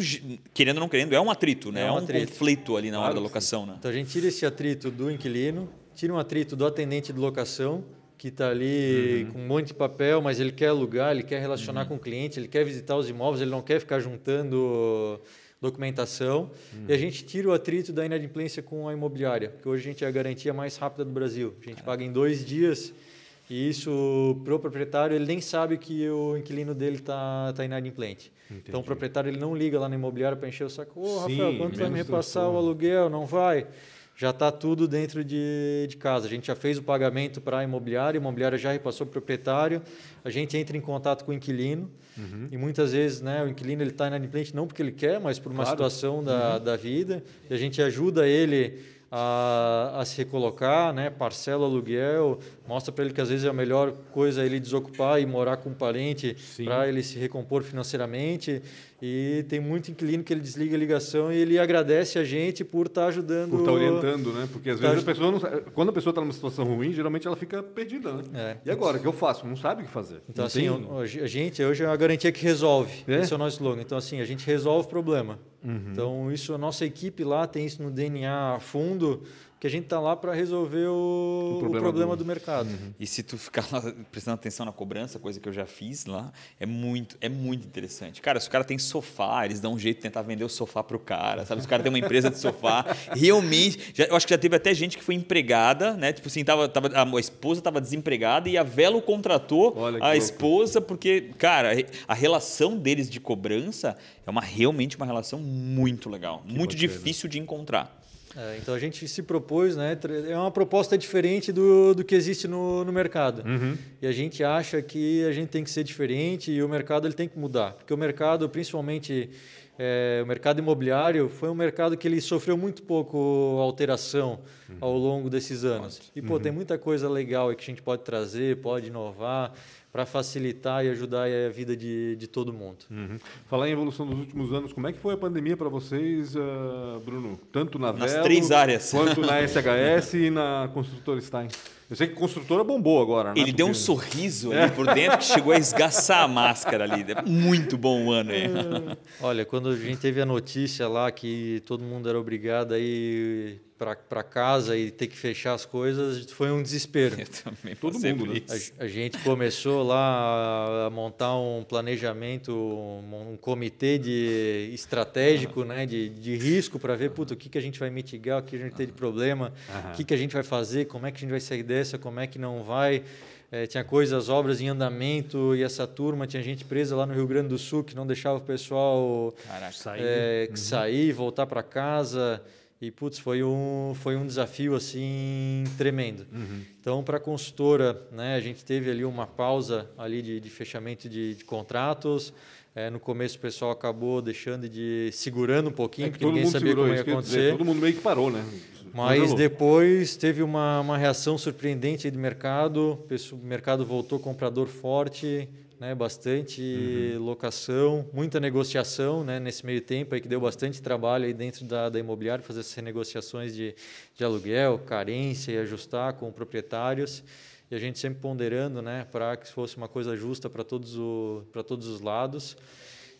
querendo ou não querendo, é um atrito, né? É um, é um atrito. conflito ali na claro hora da locação, né? Então a gente tira esse atrito do inquilino, tira um atrito do atendente de locação que está ali uhum. com um monte de papel, mas ele quer alugar, ele quer relacionar uhum. com o cliente, ele quer visitar os imóveis, ele não quer ficar juntando documentação. Uhum. E a gente tira o atrito da inadimplência com a imobiliária, porque hoje a gente é a garantia mais rápida do Brasil. A gente é. paga em dois dias e isso, para o proprietário, ele nem sabe que o inquilino dele está tá inadimplente. Entendi. Então, o proprietário ele não liga lá na imobiliária para encher o saco. Ô, oh, Rafael, quanto vai me repassar o aluguel? Não vai já está tudo dentro de, de casa. A gente já fez o pagamento para a imobiliária, a imobiliária já repassou para o proprietário, a gente entra em contato com o inquilino uhum. e muitas vezes né, o inquilino está inadimplente não porque ele quer, mas por uma claro. situação da, uhum. da vida e a gente ajuda ele a, a se recolocar, né? parcela aluguel, mostra para ele que às vezes é a melhor coisa ele desocupar e morar com um parente para ele se recompor financeiramente. E tem muito inquilino que ele desliga a ligação e ele agradece a gente por estar tá ajudando. Por estar tá orientando, né? Porque às tá vezes a pessoa não quando a pessoa está numa situação ruim, geralmente ela fica perdida, né? É. E agora, o que eu faço? Não sabe o que fazer. Então, assim, a gente hoje é a garantia que resolve. É? Esse é o nosso slogan. Então, assim, a gente resolve o problema. Uhum. Então, isso, a nossa equipe lá tem isso no DNA a fundo que a gente está lá para resolver o, o, problema, o problema do... do, mercado. Uhum. E se tu ficar lá prestando atenção na cobrança, coisa que eu já fiz lá, é muito, é muito interessante. Cara, se o cara tem sofá, eles dão um jeito de tentar vender o sofá para o cara, sabe? Se o cara tem uma empresa de sofá, realmente, já, eu acho que já teve até gente que foi empregada, né? Tipo assim, tava, tava, a esposa estava desempregada e a Velo contratou a louco. esposa porque, cara, a relação deles de cobrança é uma realmente uma relação muito legal, que muito difícil de encontrar. É, então a gente se propôs, né? É uma proposta diferente do, do que existe no, no mercado. Uhum. E a gente acha que a gente tem que ser diferente e o mercado ele tem que mudar. Porque o mercado, principalmente é, o mercado imobiliário, foi um mercado que ele sofreu muito pouco alteração uhum. ao longo desses anos. E pô, uhum. tem muita coisa legal que a gente pode trazer, pode inovar para facilitar e ajudar a vida de, de todo mundo. Uhum. Falar em evolução dos últimos anos, como é que foi a pandemia para vocês, uh, Bruno? Tanto na Nas Velo, três áreas. quanto na SHS e na Construtora Stein. Eu sei que a construtora bombou agora, né? Ele deu um sorriso ali por dentro que chegou a esgaçar a máscara ali. Muito bom o ano aí. Olha, quando a gente teve a notícia lá que todo mundo era obrigado a ir para casa e ter que fechar as coisas, foi um desespero. Eu também Todo mundo, né? a, a, gente começou lá a montar um planejamento, um, um comitê de estratégico, né, de, de risco para ver puto, o que, que a gente vai mitigar, o que a gente tem de problema, o que, que a gente vai fazer, como é que a gente vai sair dessa, como é que não vai. É, tinha coisas, obras em andamento e essa turma tinha gente presa lá no Rio Grande do Sul que não deixava o pessoal Caraca, sair, é, uhum. sair voltar para casa. E, putz, foi um, foi um desafio, assim, tremendo. Uhum. Então, para a consultora, né, a gente teve ali uma pausa ali de, de fechamento de, de contratos. É, no começo o pessoal acabou deixando de... segurando um pouquinho, é porque ninguém sabia como ia acontecer. Dizer, todo mundo meio que parou, né? Mas depois teve uma, uma reação surpreendente do mercado. O mercado voltou comprador forte né, bastante uhum. locação, muita negociação né, nesse meio tempo aí que deu bastante trabalho aí dentro da, da imobiliária, fazer essas negociações de, de aluguel, carência e ajustar com proprietários. E a gente sempre ponderando né, para que fosse uma coisa justa para todos, o, todos os lados.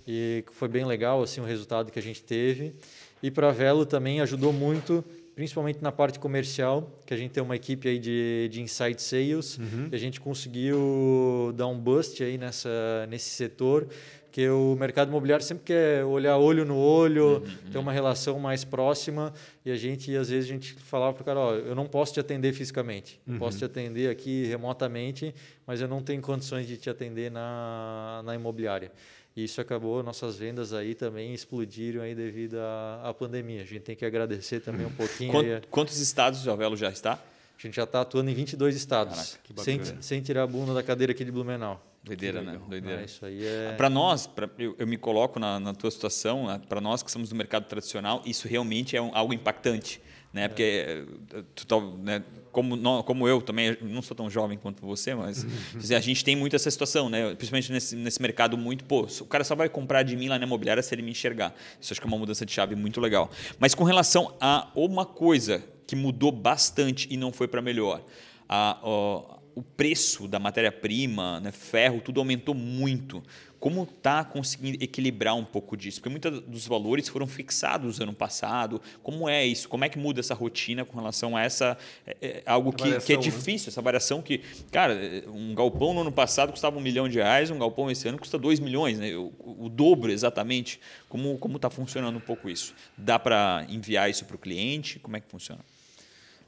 E foi bem legal assim o resultado que a gente teve. E para Velo também ajudou muito principalmente na parte comercial, que a gente tem uma equipe aí de, de inside sales, uhum. e a gente conseguiu dar um bust aí nessa, nesse setor, que o mercado imobiliário sempre quer olhar olho no olho, uhum. ter uma relação mais próxima, e a gente, às vezes, a gente falava para o cara, ó, eu não posso te atender fisicamente, uhum. posso te atender aqui remotamente, mas eu não tenho condições de te atender na, na imobiliária. E isso acabou, nossas vendas aí também explodiram aí devido à, à pandemia. A gente tem que agradecer também um pouquinho. Quantos, quantos estados o Alvelo já está? A gente já está atuando em 22 estados, Caraca, sem, sem tirar a bunda da cadeira aqui de Blumenau. Doideira, né? Doideira. Ah, isso aí é... Para nós, pra, eu, eu, me coloco na, na tua situação, né? para nós que estamos no mercado tradicional, isso realmente é um, algo impactante né? Porque eh, tu, né? Como, não, como eu também não sou tão jovem quanto você, mas a gente tem muito essa situação, né? Principalmente nesse, nesse mercado muito, pô, o cara só vai comprar de mim lá na imobiliária se ele me enxergar. Isso acho que é uma mudança de chave muito legal. Mas com relação a uma coisa que mudou bastante e não foi para melhor, a, a o preço da matéria-prima, né, ferro, tudo aumentou muito. Como está conseguindo equilibrar um pouco disso? Porque muitos dos valores foram fixados ano passado. Como é isso? Como é que muda essa rotina com relação a essa é, é algo que, que, é né? difícil, né? essa variação que, cara, um galpão no ano passado custava um milhão de reais, um galpão esse ano custa dois milhões, né? o, o dobro exatamente. Como como está funcionando um pouco isso? Dá para enviar isso para o cliente? Como é que funciona?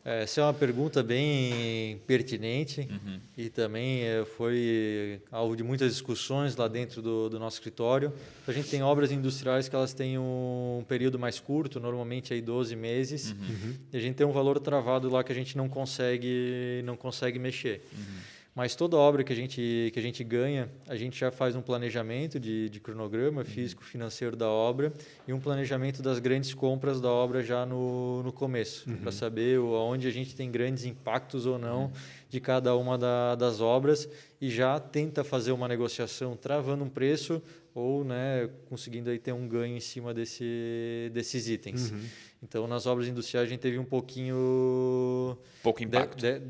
Essa é uma pergunta bem pertinente uhum. e também eh, foi alvo de muitas discussões lá dentro do, do, nosso escritório. A gente tem obras industriais que elas têm um período mais curto, normalmente aí 12 meses, uhum. e a gente tem um valor travado lá que a gente não consegue, não consegue mexer. Uhum. Mas toda obra que a gente, que a gente ganha, a gente já faz um planejamento de, de cronograma uhum. físico, financeiro da obra e um planejamento das grandes compras da obra já no, no começo, uhum. para saber onde a gente tem grandes impactos ou não uhum. de cada uma da, das obras e já tenta fazer uma negociação travando um preço ou né, conseguindo aí ter um ganho em cima desse, desses itens. Uhum. Então, nas obras industriais, a gente teve um pouquinho... Pouco impacto. De, de,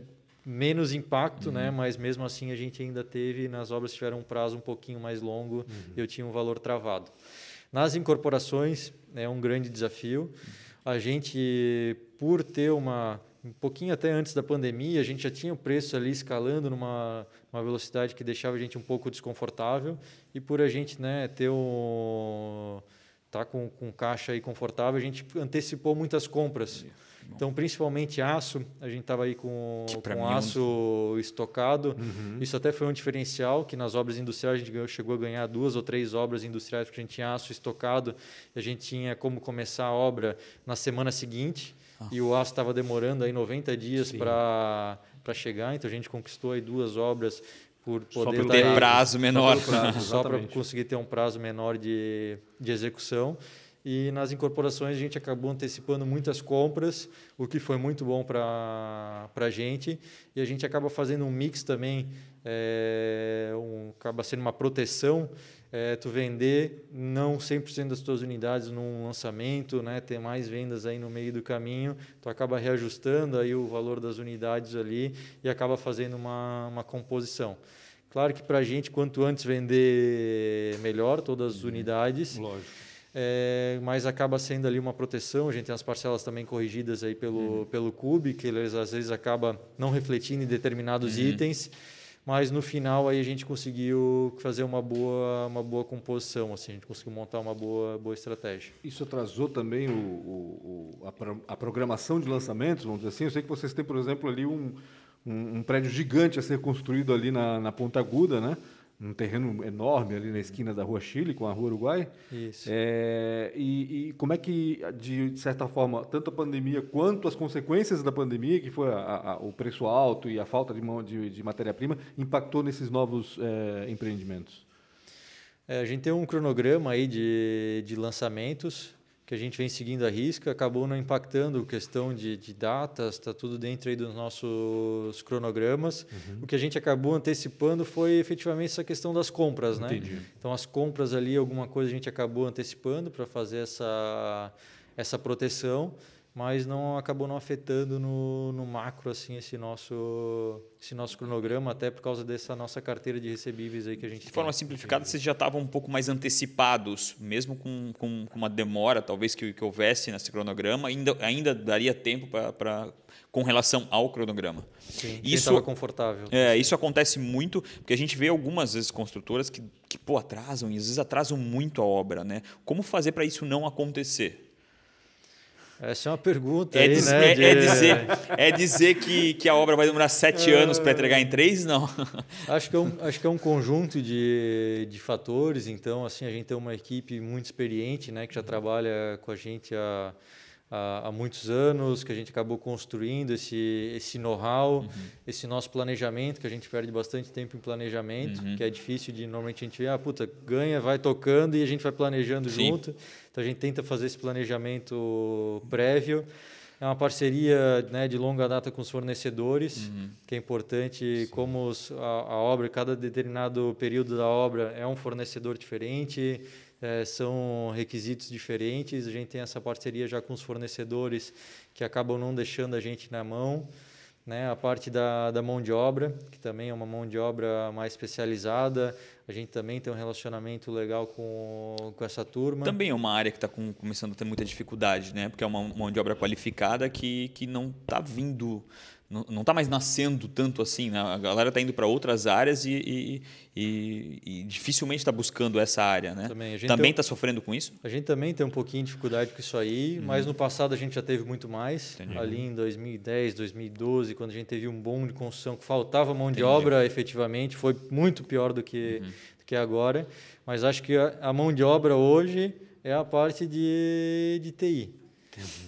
menos impacto, né? uhum. né? Mas mesmo assim a gente ainda teve nas obras que tiveram um prazo um pouquinho mais longo, uhum. eu tinha um valor travado. Nas incorporações é um grande desafio. A gente, por ter uma um pouquinho até antes da pandemia, a gente já tinha o preço ali escalando numa uma velocidade que deixava a gente um pouco desconfortável e por a gente, né, ter um tá com, com caixa aí confortável, a gente antecipou muitas compras. Então, principalmente aço, a gente estava aí com, com aço um... estocado. Uhum. Isso até foi um diferencial, que nas obras industriais a gente chegou a ganhar duas ou três obras industriais, porque a gente tinha aço estocado, e a gente tinha como começar a obra na semana seguinte, ah. e o aço estava demorando aí 90 dias para chegar, então a gente conquistou aí duas obras por poder só ter prazo menor. Só para conseguir ter um prazo menor de, de execução. E nas incorporações a gente acabou antecipando muitas compras, o que foi muito bom para a gente. E a gente acaba fazendo um mix também, é, um, acaba sendo uma proteção. É, tu vender não 100% das tuas unidades num lançamento, né, ter mais vendas aí no meio do caminho, tu acaba reajustando aí o valor das unidades ali e acaba fazendo uma, uma composição. Claro que para a gente, quanto antes vender melhor todas as uhum. unidades. Lógico é, mas acaba sendo ali uma proteção. A gente tem as parcelas também corrigidas aí pelo, uhum. pelo CUB, que eles às vezes acaba não refletindo em determinados uhum. itens, mas no final aí a gente conseguiu fazer uma boa, uma boa composição, assim, a gente conseguiu montar uma boa, boa estratégia. Isso atrasou também o, o, o a, a, programação de lançamentos, vamos dizer assim? Eu sei que vocês têm, por exemplo, ali um, um, um prédio gigante a ser construído ali na, na Ponta Aguda, né? Um terreno enorme ali na esquina da Rua Chile com a Rua Uruguai. Isso. É, e, e, como é que, de certa forma, tanto a pandemia quanto as consequências da pandemia, que foi a, a, o preço alto e a falta de, mão, de, de matéria-prima, impactou nesses novos é, empreendimentos? É, a gente tem um cronograma aí de, de lançamentos que a gente vem seguindo a risca, acabou não impactando questão de, de datas, está tudo dentro aí dos nossos cronogramas. Uhum. O que a gente acabou antecipando foi efetivamente essa questão das compras, né? Entendi. Então as compras ali, alguma coisa a gente acabou antecipando para fazer essa, essa proteção mas não acabou não afetando no, no macro assim esse nosso esse nosso cronograma até por causa dessa nossa carteira de recebíveis aí que a gente de forma tem. simplificada vocês já estavam um pouco mais antecipados mesmo com, com, com uma demora talvez que, que houvesse nesse cronograma ainda ainda daria tempo para com relação ao cronograma? Sim, isso estava confortável é isso acontece muito porque a gente vê algumas vezes construtoras que que pô, atrasam e às vezes atrasam muito a obra né? Como fazer para isso não acontecer essa é uma pergunta. É, aí, diz, né, é, de... é, dizer, é dizer que, que a obra vai demorar sete é... anos para entregar em três? Não. Acho que é um, acho que é um conjunto de, de fatores. Então, assim, a gente tem uma equipe muito experiente, né, que já trabalha com a gente há, há, há muitos anos, que a gente acabou construindo esse, esse know-how, uhum. esse nosso planejamento, que a gente perde bastante tempo em planejamento, uhum. que é difícil de normalmente a gente ver, ah, puta, ganha, vai tocando e a gente vai planejando Sim. junto. Então a gente tenta fazer esse planejamento prévio. É uma parceria né, de longa data com os fornecedores, uhum. que é importante, Sim. como a, a, obra, cada determinado período da obra é um fornecedor diferente, é, são requisitos diferentes. A gente tem essa parceria já com os fornecedores que acabam não deixando a gente na mão. Né, a parte da, da mão de obra, que também é uma mão de obra mais especializada, a gente também tem um relacionamento legal com, com essa turma. Também é uma área que está começando a ter muita dificuldade, né? porque é uma mão de obra qualificada que, que não está vindo não está mais nascendo tanto assim. Né? A galera está indo para outras áreas e, e, e, e dificilmente está buscando essa área. Né? Também está sofrendo com isso? A gente também tem um pouquinho de dificuldade com isso aí, uhum. mas no passado a gente já teve muito mais. Entendi. Ali em 2010, 2012, quando a gente teve um boom de construção que faltava mão de obra efetivamente, foi muito pior do que, uhum. do que agora. Mas acho que a, a mão de obra hoje é a parte de, de TI.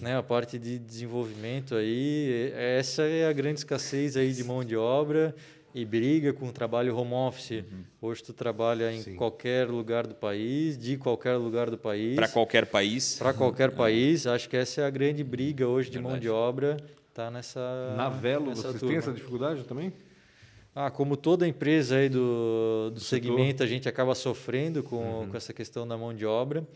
Né, a parte de desenvolvimento aí, essa é a grande escassez aí de mão de obra e briga com o trabalho home office. Uhum. Hoje tu trabalha em Sim. qualquer lugar do país, de qualquer lugar do país. Para qualquer país. Para qualquer uhum. país. Acho que essa é a grande briga hoje de Verdade. mão de obra. Tá nessa. Na Velo, nessa vocês turma. têm essa dificuldade também? Ah, como toda empresa aí do, do, do segmento, setor. a gente acaba sofrendo com, uhum. com essa questão da mão de obra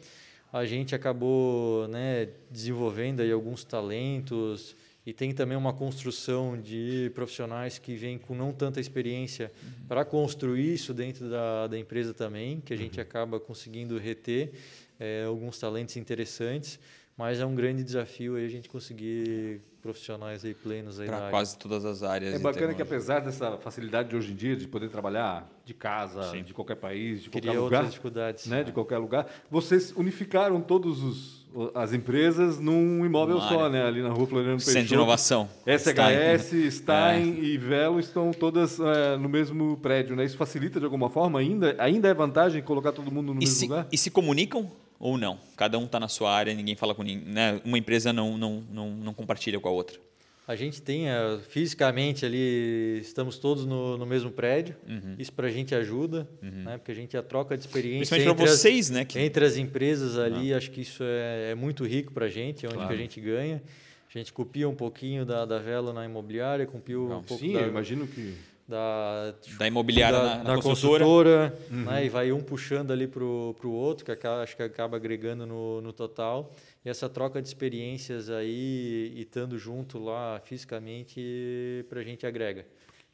a gente acabou né, desenvolvendo aí alguns talentos e tem também uma construção de profissionais que vêm com não tanta experiência uhum. para construir isso dentro da, da empresa também, que a gente uhum. acaba conseguindo reter é, alguns talentos interessantes, mas é um grande desafio aí a gente conseguir profissionais aí plenos aí para quase todas as áreas. É bacana que apesar dessa facilidade de hoje em dia de poder trabalhar de casa, Sim. de qualquer país, de Queria qualquer lugar, dificuldades, né, de qualquer lugar, vocês unificaram todos os as empresas num imóvel Uma só, área. né? Ali na rua Floriano Peixoto. Centro de inovação. SHS, Stein é. e Velo estão todas é, no mesmo prédio, né? Isso facilita de alguma forma ainda? Ainda é vantagem colocar todo mundo no e mesmo se, lugar? E se comunicam ou não? Cada um está na sua área, ninguém fala com ninguém. Né? Uma empresa não, não, não, não compartilha com a outra. A gente tem uh, fisicamente ali, estamos todos no, no mesmo prédio. Uhum. Isso para a gente ajuda, uhum. né? porque a gente a troca de experiência entre, vocês, as, né? Que... entre as empresas ali, acho que isso é, é muito rico para a gente, é onde claro. que a gente ganha. A gente copia um pouquinho da, da Vela na imobiliária, copia um pouco sim, da, eu imagino que da, da imobiliária da, na, na, na construtora, construtora uhum. né? e vai um puxando ali para o outro, que acaba, acho que acaba agregando no, no total. E essa troca de experiências aí e estando junto lá fisicamente para a gente agrega.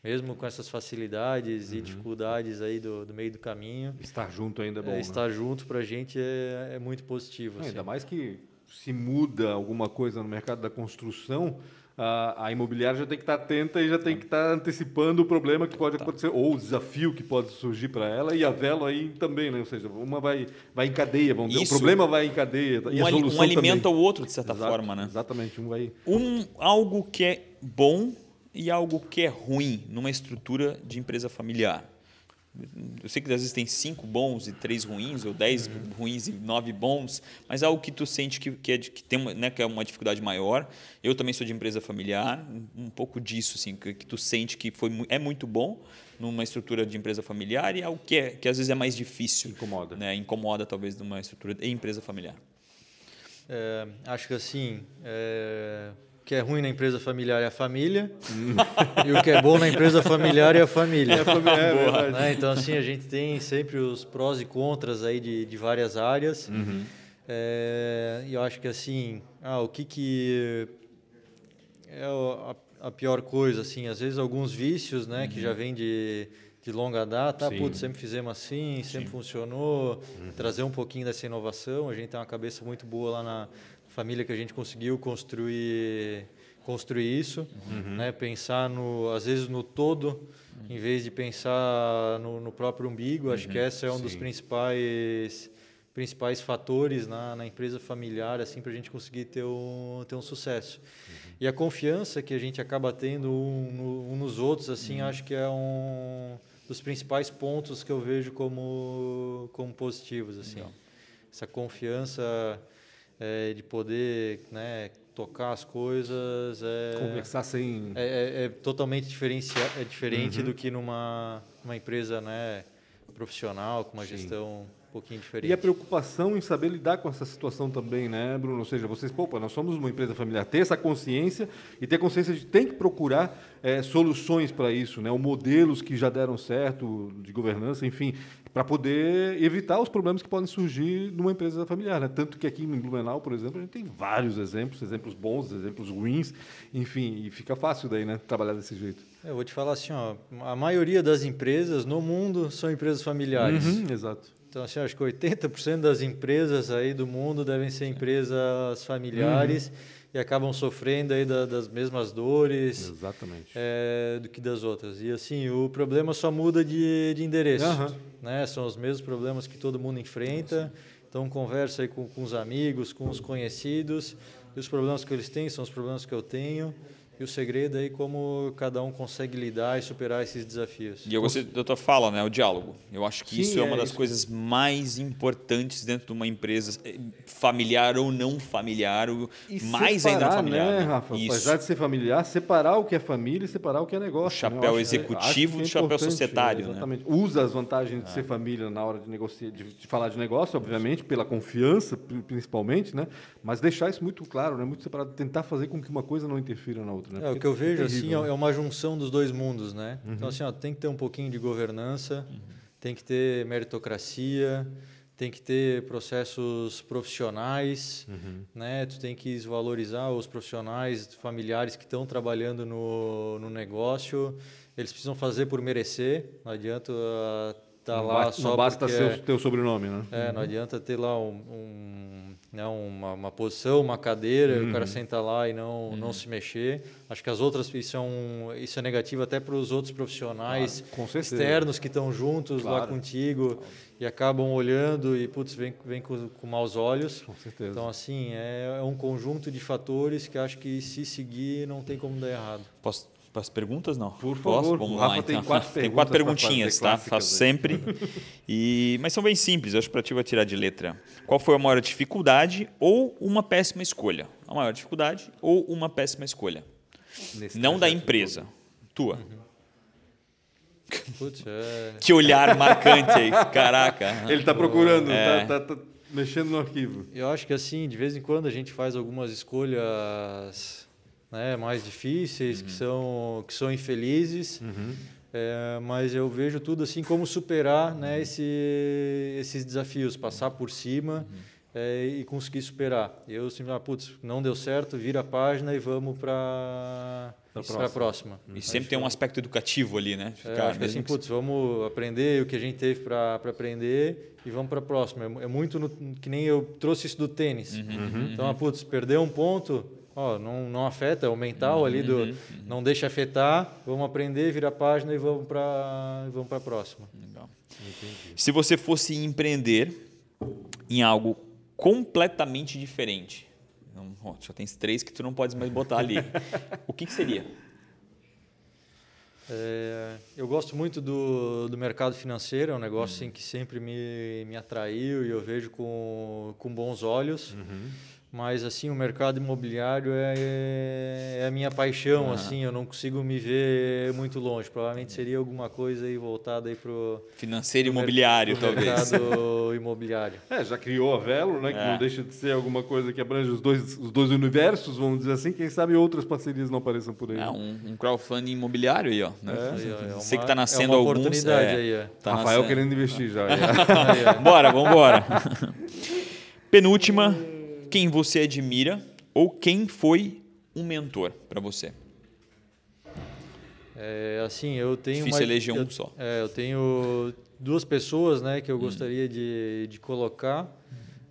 Mesmo com essas facilidades uhum. e dificuldades aí do, do meio do caminho. Estar junto ainda é bom. É, né? estar junto para a gente é, é muito positivo. assim. Ainda mais que se muda alguma coisa no mercado da construção, a, a imobiliária já tem que estar atenta e já tem que estar antecipando o problema que pode tá. acontecer, ou o desafio que pode surgir para ela, e a Velo aí também, né? ou seja, uma vai, vai em cadeia, vamos dizer, o problema vai em cadeia. Um, e a solução um alimenta o outro, de certa Exato, forma. Né? Exatamente, um vai. Um, algo que é bom e algo que é ruim numa estrutura de empresa familiar. Eu sei que às vezes tem cinco bons e três ruins, ou dez uhum. ruins e nove bons, mas é algo que tu sente que, que, é, que tem uma, né, que é uma dificuldade maior. Eu também sou de empresa familiar, um pouco disso, assim, que, que tu sente que foi, é muito bom numa estrutura de empresa familiar e é algo que, é, que às vezes é mais difícil. Incomoda. Né, incomoda, talvez, numa estrutura de empresa familiar. É, acho que assim, é, que é ruim na empresa familiar é a família e o que é bom na empresa familiar é a família. É a família é né? Então assim a gente tem sempre os prós e contras aí de, de várias áreas. Uhum. É, e eu acho que assim, ah, o que que é a, a, pior coisa assim, às vezes alguns vícios, né, uhum. que já vem de de longa data, ah, putz, sempre fizemos assim, sempre Sim. funcionou, uhum. trazer um pouquinho dessa inovação. A gente tem uma cabeça muito boa lá na família que a gente conseguiu construir construir isso, uhum. né? Pensar no, às vezes no todo, uhum. em vez de pensar no, no próprio umbigo. Acho que uhum. esse é um Sim. dos principais principais fatores na, na empresa familiar assim para a gente conseguir ter um ter um sucesso. Uhum. E a confiança que a gente acaba tendo um, no, um nos outros assim, acho que é um dos principais pontos que eu vejo como, como positivos. Assim. Essa confiança é, de poder né, tocar as coisas. É, Conversar sem. É, é, é totalmente diferencia, é diferente uhum. do que numa uma empresa né, profissional, com uma Sim. gestão pouquinho diferente. E a preocupação em saber lidar com essa situação também, né, Bruno? Ou seja, vocês, pô, nós somos uma empresa familiar, ter essa consciência e ter consciência de tem que procurar é, soluções para isso, né? Ou modelos que já deram certo de governança, enfim, para poder evitar os problemas que podem surgir numa empresa familiar. Né? Tanto que aqui em Blumenau, por exemplo, a gente tem vários exemplos, exemplos bons, exemplos ruins, enfim, e fica fácil daí, né, trabalhar desse jeito. Eu vou te falar assim, ó, a maioria das empresas no mundo são empresas familiares. Uhum, exato. Então, assim, acho que 80% das empresas aí do mundo devem ser empresas familiares. Uhum e acabam sofrendo aí da, das mesmas dores é, do que das outras. E assim, o problema só muda de, de endereço. Uhum. Né? São os mesmos problemas que todo mundo enfrenta. Então, conversa aí com, com os amigos, com os conhecidos. E os problemas que eles têm são os problemas que eu tenho. E o segredo é como cada um consegue lidar e superar esses desafios. E eu gostei da tua fala, né? O diálogo. Eu acho que Sim, isso é, é uma das isso. coisas mais importantes dentro de uma empresa, eh, familiar ou não familiar, e mais separar, ainda familiar. Né, né? Rafa? Isso. Apesar de ser familiar, separar o que é família e separar o que é negócio. O chapéu né? executivo e é chapéu societário. Né? Exatamente. Né? Usa as vantagens de ser família na hora de negociar, de, de falar de negócio, obviamente, pela confiança, principalmente, né? Mas deixar isso muito claro, né? Muito separado, tentar fazer com que uma coisa não interfira na outra. Né? É, o que eu vejo é assim é uma junção dos dois mundos, né? Uhum. Então assim, ó, tem que ter um pouquinho de governança, uhum. tem que ter meritocracia, tem que ter processos profissionais, uhum. né? Tu tem que valorizar os profissionais familiares que estão trabalhando no, no negócio. Eles precisam fazer por merecer. Não adianta uh, tá lá só não basta ser o teu sobrenome, né? É, não adianta ter lá um, um né, uma, uma, posição, uma cadeira, uhum. o cara uhum. senta lá e não, uhum. não se mexer. Acho que as outras isso é, um, isso é negativo até para os outros profissionais claro, externos que estão juntos claro. lá contigo claro. e acabam olhando e putz vem, vem com, com maus olhos. Com certeza. Então assim é, é um conjunto de fatores que acho que se seguir não tem como dar errado. Posso para as perguntas, não? Por favor. Posso? Vamos lá, tem então. quatro Tem quatro perguntinhas, tá? Faço sempre. E, mas são bem simples, eu acho que para ti vai tirar de letra. Qual foi a maior dificuldade ou uma péssima escolha? A maior dificuldade ou uma péssima escolha? Nesse não da empresa, tua. Uhum. Putz, é... Que olhar marcante aí, caraca. Ele está procurando, é. tá, tá, tá mexendo no arquivo. Eu acho que assim, de vez em quando a gente faz algumas escolhas né, mais difíceis, uhum. que, são, que são infelizes. Uhum. É, mas eu vejo tudo assim como superar né, uhum. esse, esses desafios, passar por cima uhum. é, e conseguir superar. Eu simplesmente, ah, putz, não deu certo, vira a página e vamos para a próxima. próxima. E sempre tem um aspecto educativo ali, né? É, acho que assim, putz, vamos aprender o que a gente teve para aprender e vamos para a próxima. É, é muito no, que nem eu trouxe isso do tênis. Uhum, uhum. então, ah, putz, perdeu um ponto, ó, não, não afeta, é o mental uhum, ali do uhum. não deixa afetar, vamos aprender, vira a página e vamos para vamos para a próxima. Legal. Se você fosse empreender em algo completamente diferente, não, só tem três que tu não pode mais botar ali. o que, que seria? É, eu gosto muito do, do mercado financeiro, é um negócio uhum. assim, que sempre me, me atraiu e eu vejo com, com bons olhos. Uhum. Mas assim o mercado imobiliário é, é a minha paixão, assim, eu não consigo me ver muito longe. Provavelmente seria alguma coisa aí voltada aí pro Financeiro e pro imobiliário, pro talvez. mercado imobiliário. É, já criou a Velo, né? Que É. não deixa de ser alguma coisa que abrange os dois, os dois universos, vamos dizer assim. Quem sabe outras parcerias não apareçam por aí. É, um, um crowdfunding imobiliário aí, ó. né? É Você que uma- está nascendo é uma alguns. oportunidade é, aí, ó. tá Rafael nascendo. querendo investir já. é. Aí, ó. Bora, vambora. Penúltima, quem você admira ou quem foi um mentor para você? É, assim, eu tenho Difícil uma, eleger um eu, só. É, eu tenho duas pessoas, né, Hum. que eu gostaria de, de colocar.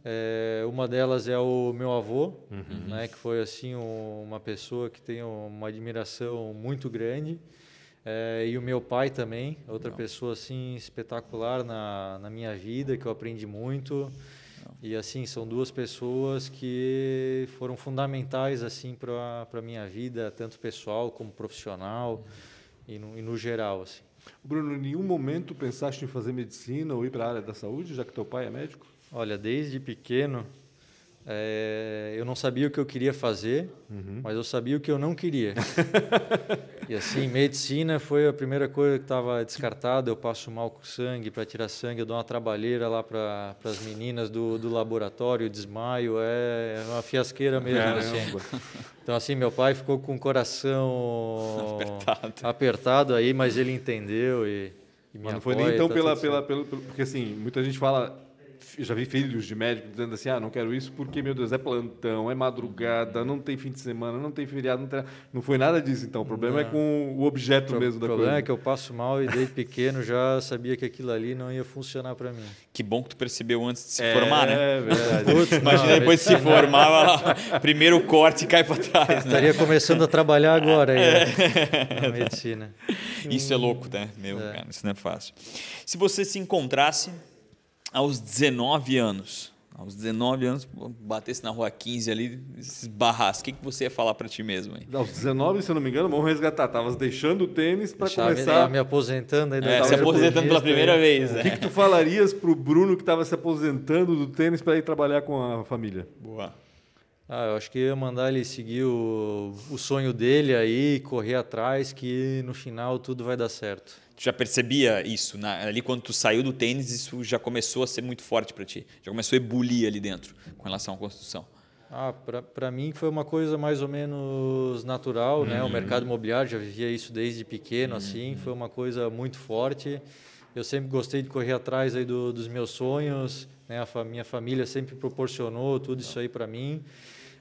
É, uma delas é o meu avô, Uhum. né, que foi assim um- uma pessoa que tenho uma admiração muito grande. É, e o meu pai também, outra pessoa assim espetacular na, na minha vida, que eu aprendi muito. E assim são duas pessoas que foram fundamentais assim para para minha vida, tanto pessoal como profissional e no, e no geral assim. Bruno, em nenhum momento pensaste em fazer medicina ou ir para a área da saúde, já que teu pai é médico? Olha, desde pequeno eh, eu não sabia o que eu queria fazer, mas eu sabia o que eu não queria. e assim, medicina foi a primeira coisa que estava descartada. Eu passo mal com sangue para tirar sangue, eu dou uma trabalheira lá para as meninas do, do laboratório, desmaio, é uma fiasqueira mesmo. assim. Então assim, meu pai ficou com o coração Apertado. apertado aí, mas ele entendeu e, e me Mas não foi nem então tá pela, pela, pelo, pelo- Porque assim, muita gente fala. Eu Já vi filhos de médicos dizendo assim: ah, não quero isso porque, meu Deus, é plantão, é madrugada, não tem fim de semana, não tem feriado. Não, tem... não foi nada disso, então. O problema é com o objeto O mesmo da problema coisa. é que eu passo mal e desde pequeno já sabia que aquilo ali não ia funcionar para mim. Que bom que tu percebeu antes de se é, formar, né? É verdade. Putz, Imagina não, depois de se medicina- formar, vai lá, primeiro corte e cai para trás, né? Estaria começando a trabalhar agora aí, É. né, na medicina. Isso é louco, né? Meu, cara, isso não é fácil. Se você se encontrasse aos 19 anos, aos 19 anos, batesse na rua 15 ali, se esbarrasse, o que, que você ia falar para ti mesmo? Hein? Aos 19, se eu não me engano, vamos resgatar. Tavas deixando o tênis para começar. me aposentando aí da É, se aposentando pela primeira aí. vez. O que, né? que tu falarias pro Bruno que estava se aposentando do tênis para ir trabalhar com a família? Boa. Ah, eu acho que ia mandar ele seguir o, o sonho dele aí, correr atrás, que no final tudo vai dar certo. Já percebia isso? Na- ali quando tu saiu do tênis, isso já começou a ser muito forte para ti? Já começou a ebulir ali dentro com relação à construção? Ah, para mim foi uma coisa mais ou menos natural, né? O mercado imobiliário já vivia isso desde pequeno, assim, foi uma coisa muito forte. Eu sempre gostei de correr atrás aí do, dos meus sonhos, né? A fa- minha família sempre proporcionou tudo isso aí para mim.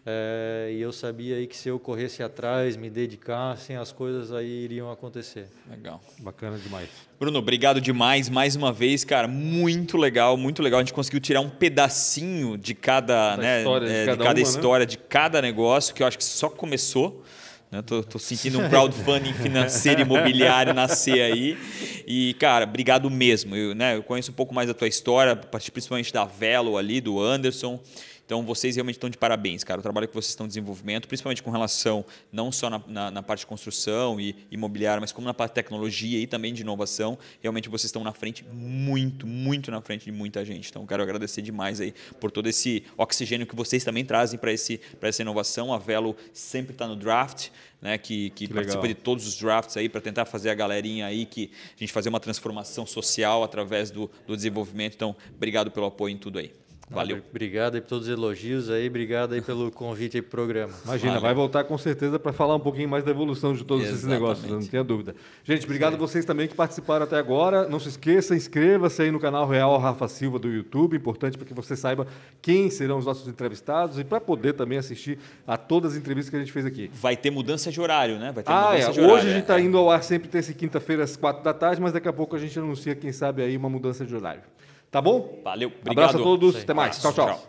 Eh, e eu sabia aí que se eu corresse atrás, me dedicasse, as coisas aí iriam acontecer. Legal. Bacana demais. Bruno, obrigado demais mais uma vez, cara. Muito legal, muito legal. A gente conseguiu tirar um pedacinho de cada, Da né, história de é, de cada cada, uma, né? história, de cada negócio, que eu acho que só começou. Né? Tô, tô sentindo um crowdfunding financeiro e imobiliário nascer aí. E, cara, obrigado mesmo. Eu, né, eu conheço um pouco mais da tua história, principalmente da Velo ali, do Anderson. Então, vocês realmente estão de parabéns, cara. O trabalho que vocês estão em desenvolvimento, principalmente com relação não só na, na, na parte de construção e imobiliária, mas como na parte de tecnologia e também de inovação, realmente vocês estão na frente, muito, muito na frente de muita gente. Então, quero agradecer demais aí por todo esse oxigênio que vocês também trazem para essa inovação. A Velo sempre está no draft, né, que, que, Que participa legal. de todos os drafts aí para tentar fazer a galerinha aí que a gente fazer uma transformação social através do, do desenvolvimento. Então, obrigado pelo apoio em tudo aí. Valeu. Obrigado aí por todos os elogios aí, obrigado aí pelo convite aí pro programa. Imagina, Valeu. vai voltar com certeza para falar um pouquinho mais da evolução de todos esses Exatamente. negócios, não tenha dúvida. Gente, obrigado a vocês também que participaram até agora. Não se esqueça, inscreva-se aí no canal Real Rafa Silva do YouTube, importante para que você saiba quem serão os nossos entrevistados e para poder também assistir a todas as entrevistas que a gente fez aqui. Vai ter mudança de horário, né? Vai ter Ah, é. mudança de Hoje horário. a gente está é. indo ao ar sempre terça e quinta-feira às quatro da tarde, mas daqui a pouco a gente anuncia, quem sabe, aí uma mudança de horário. Tá bom? Valeu, obrigado. Abraço a todos, até mais. Tchau, tchau. Tchau.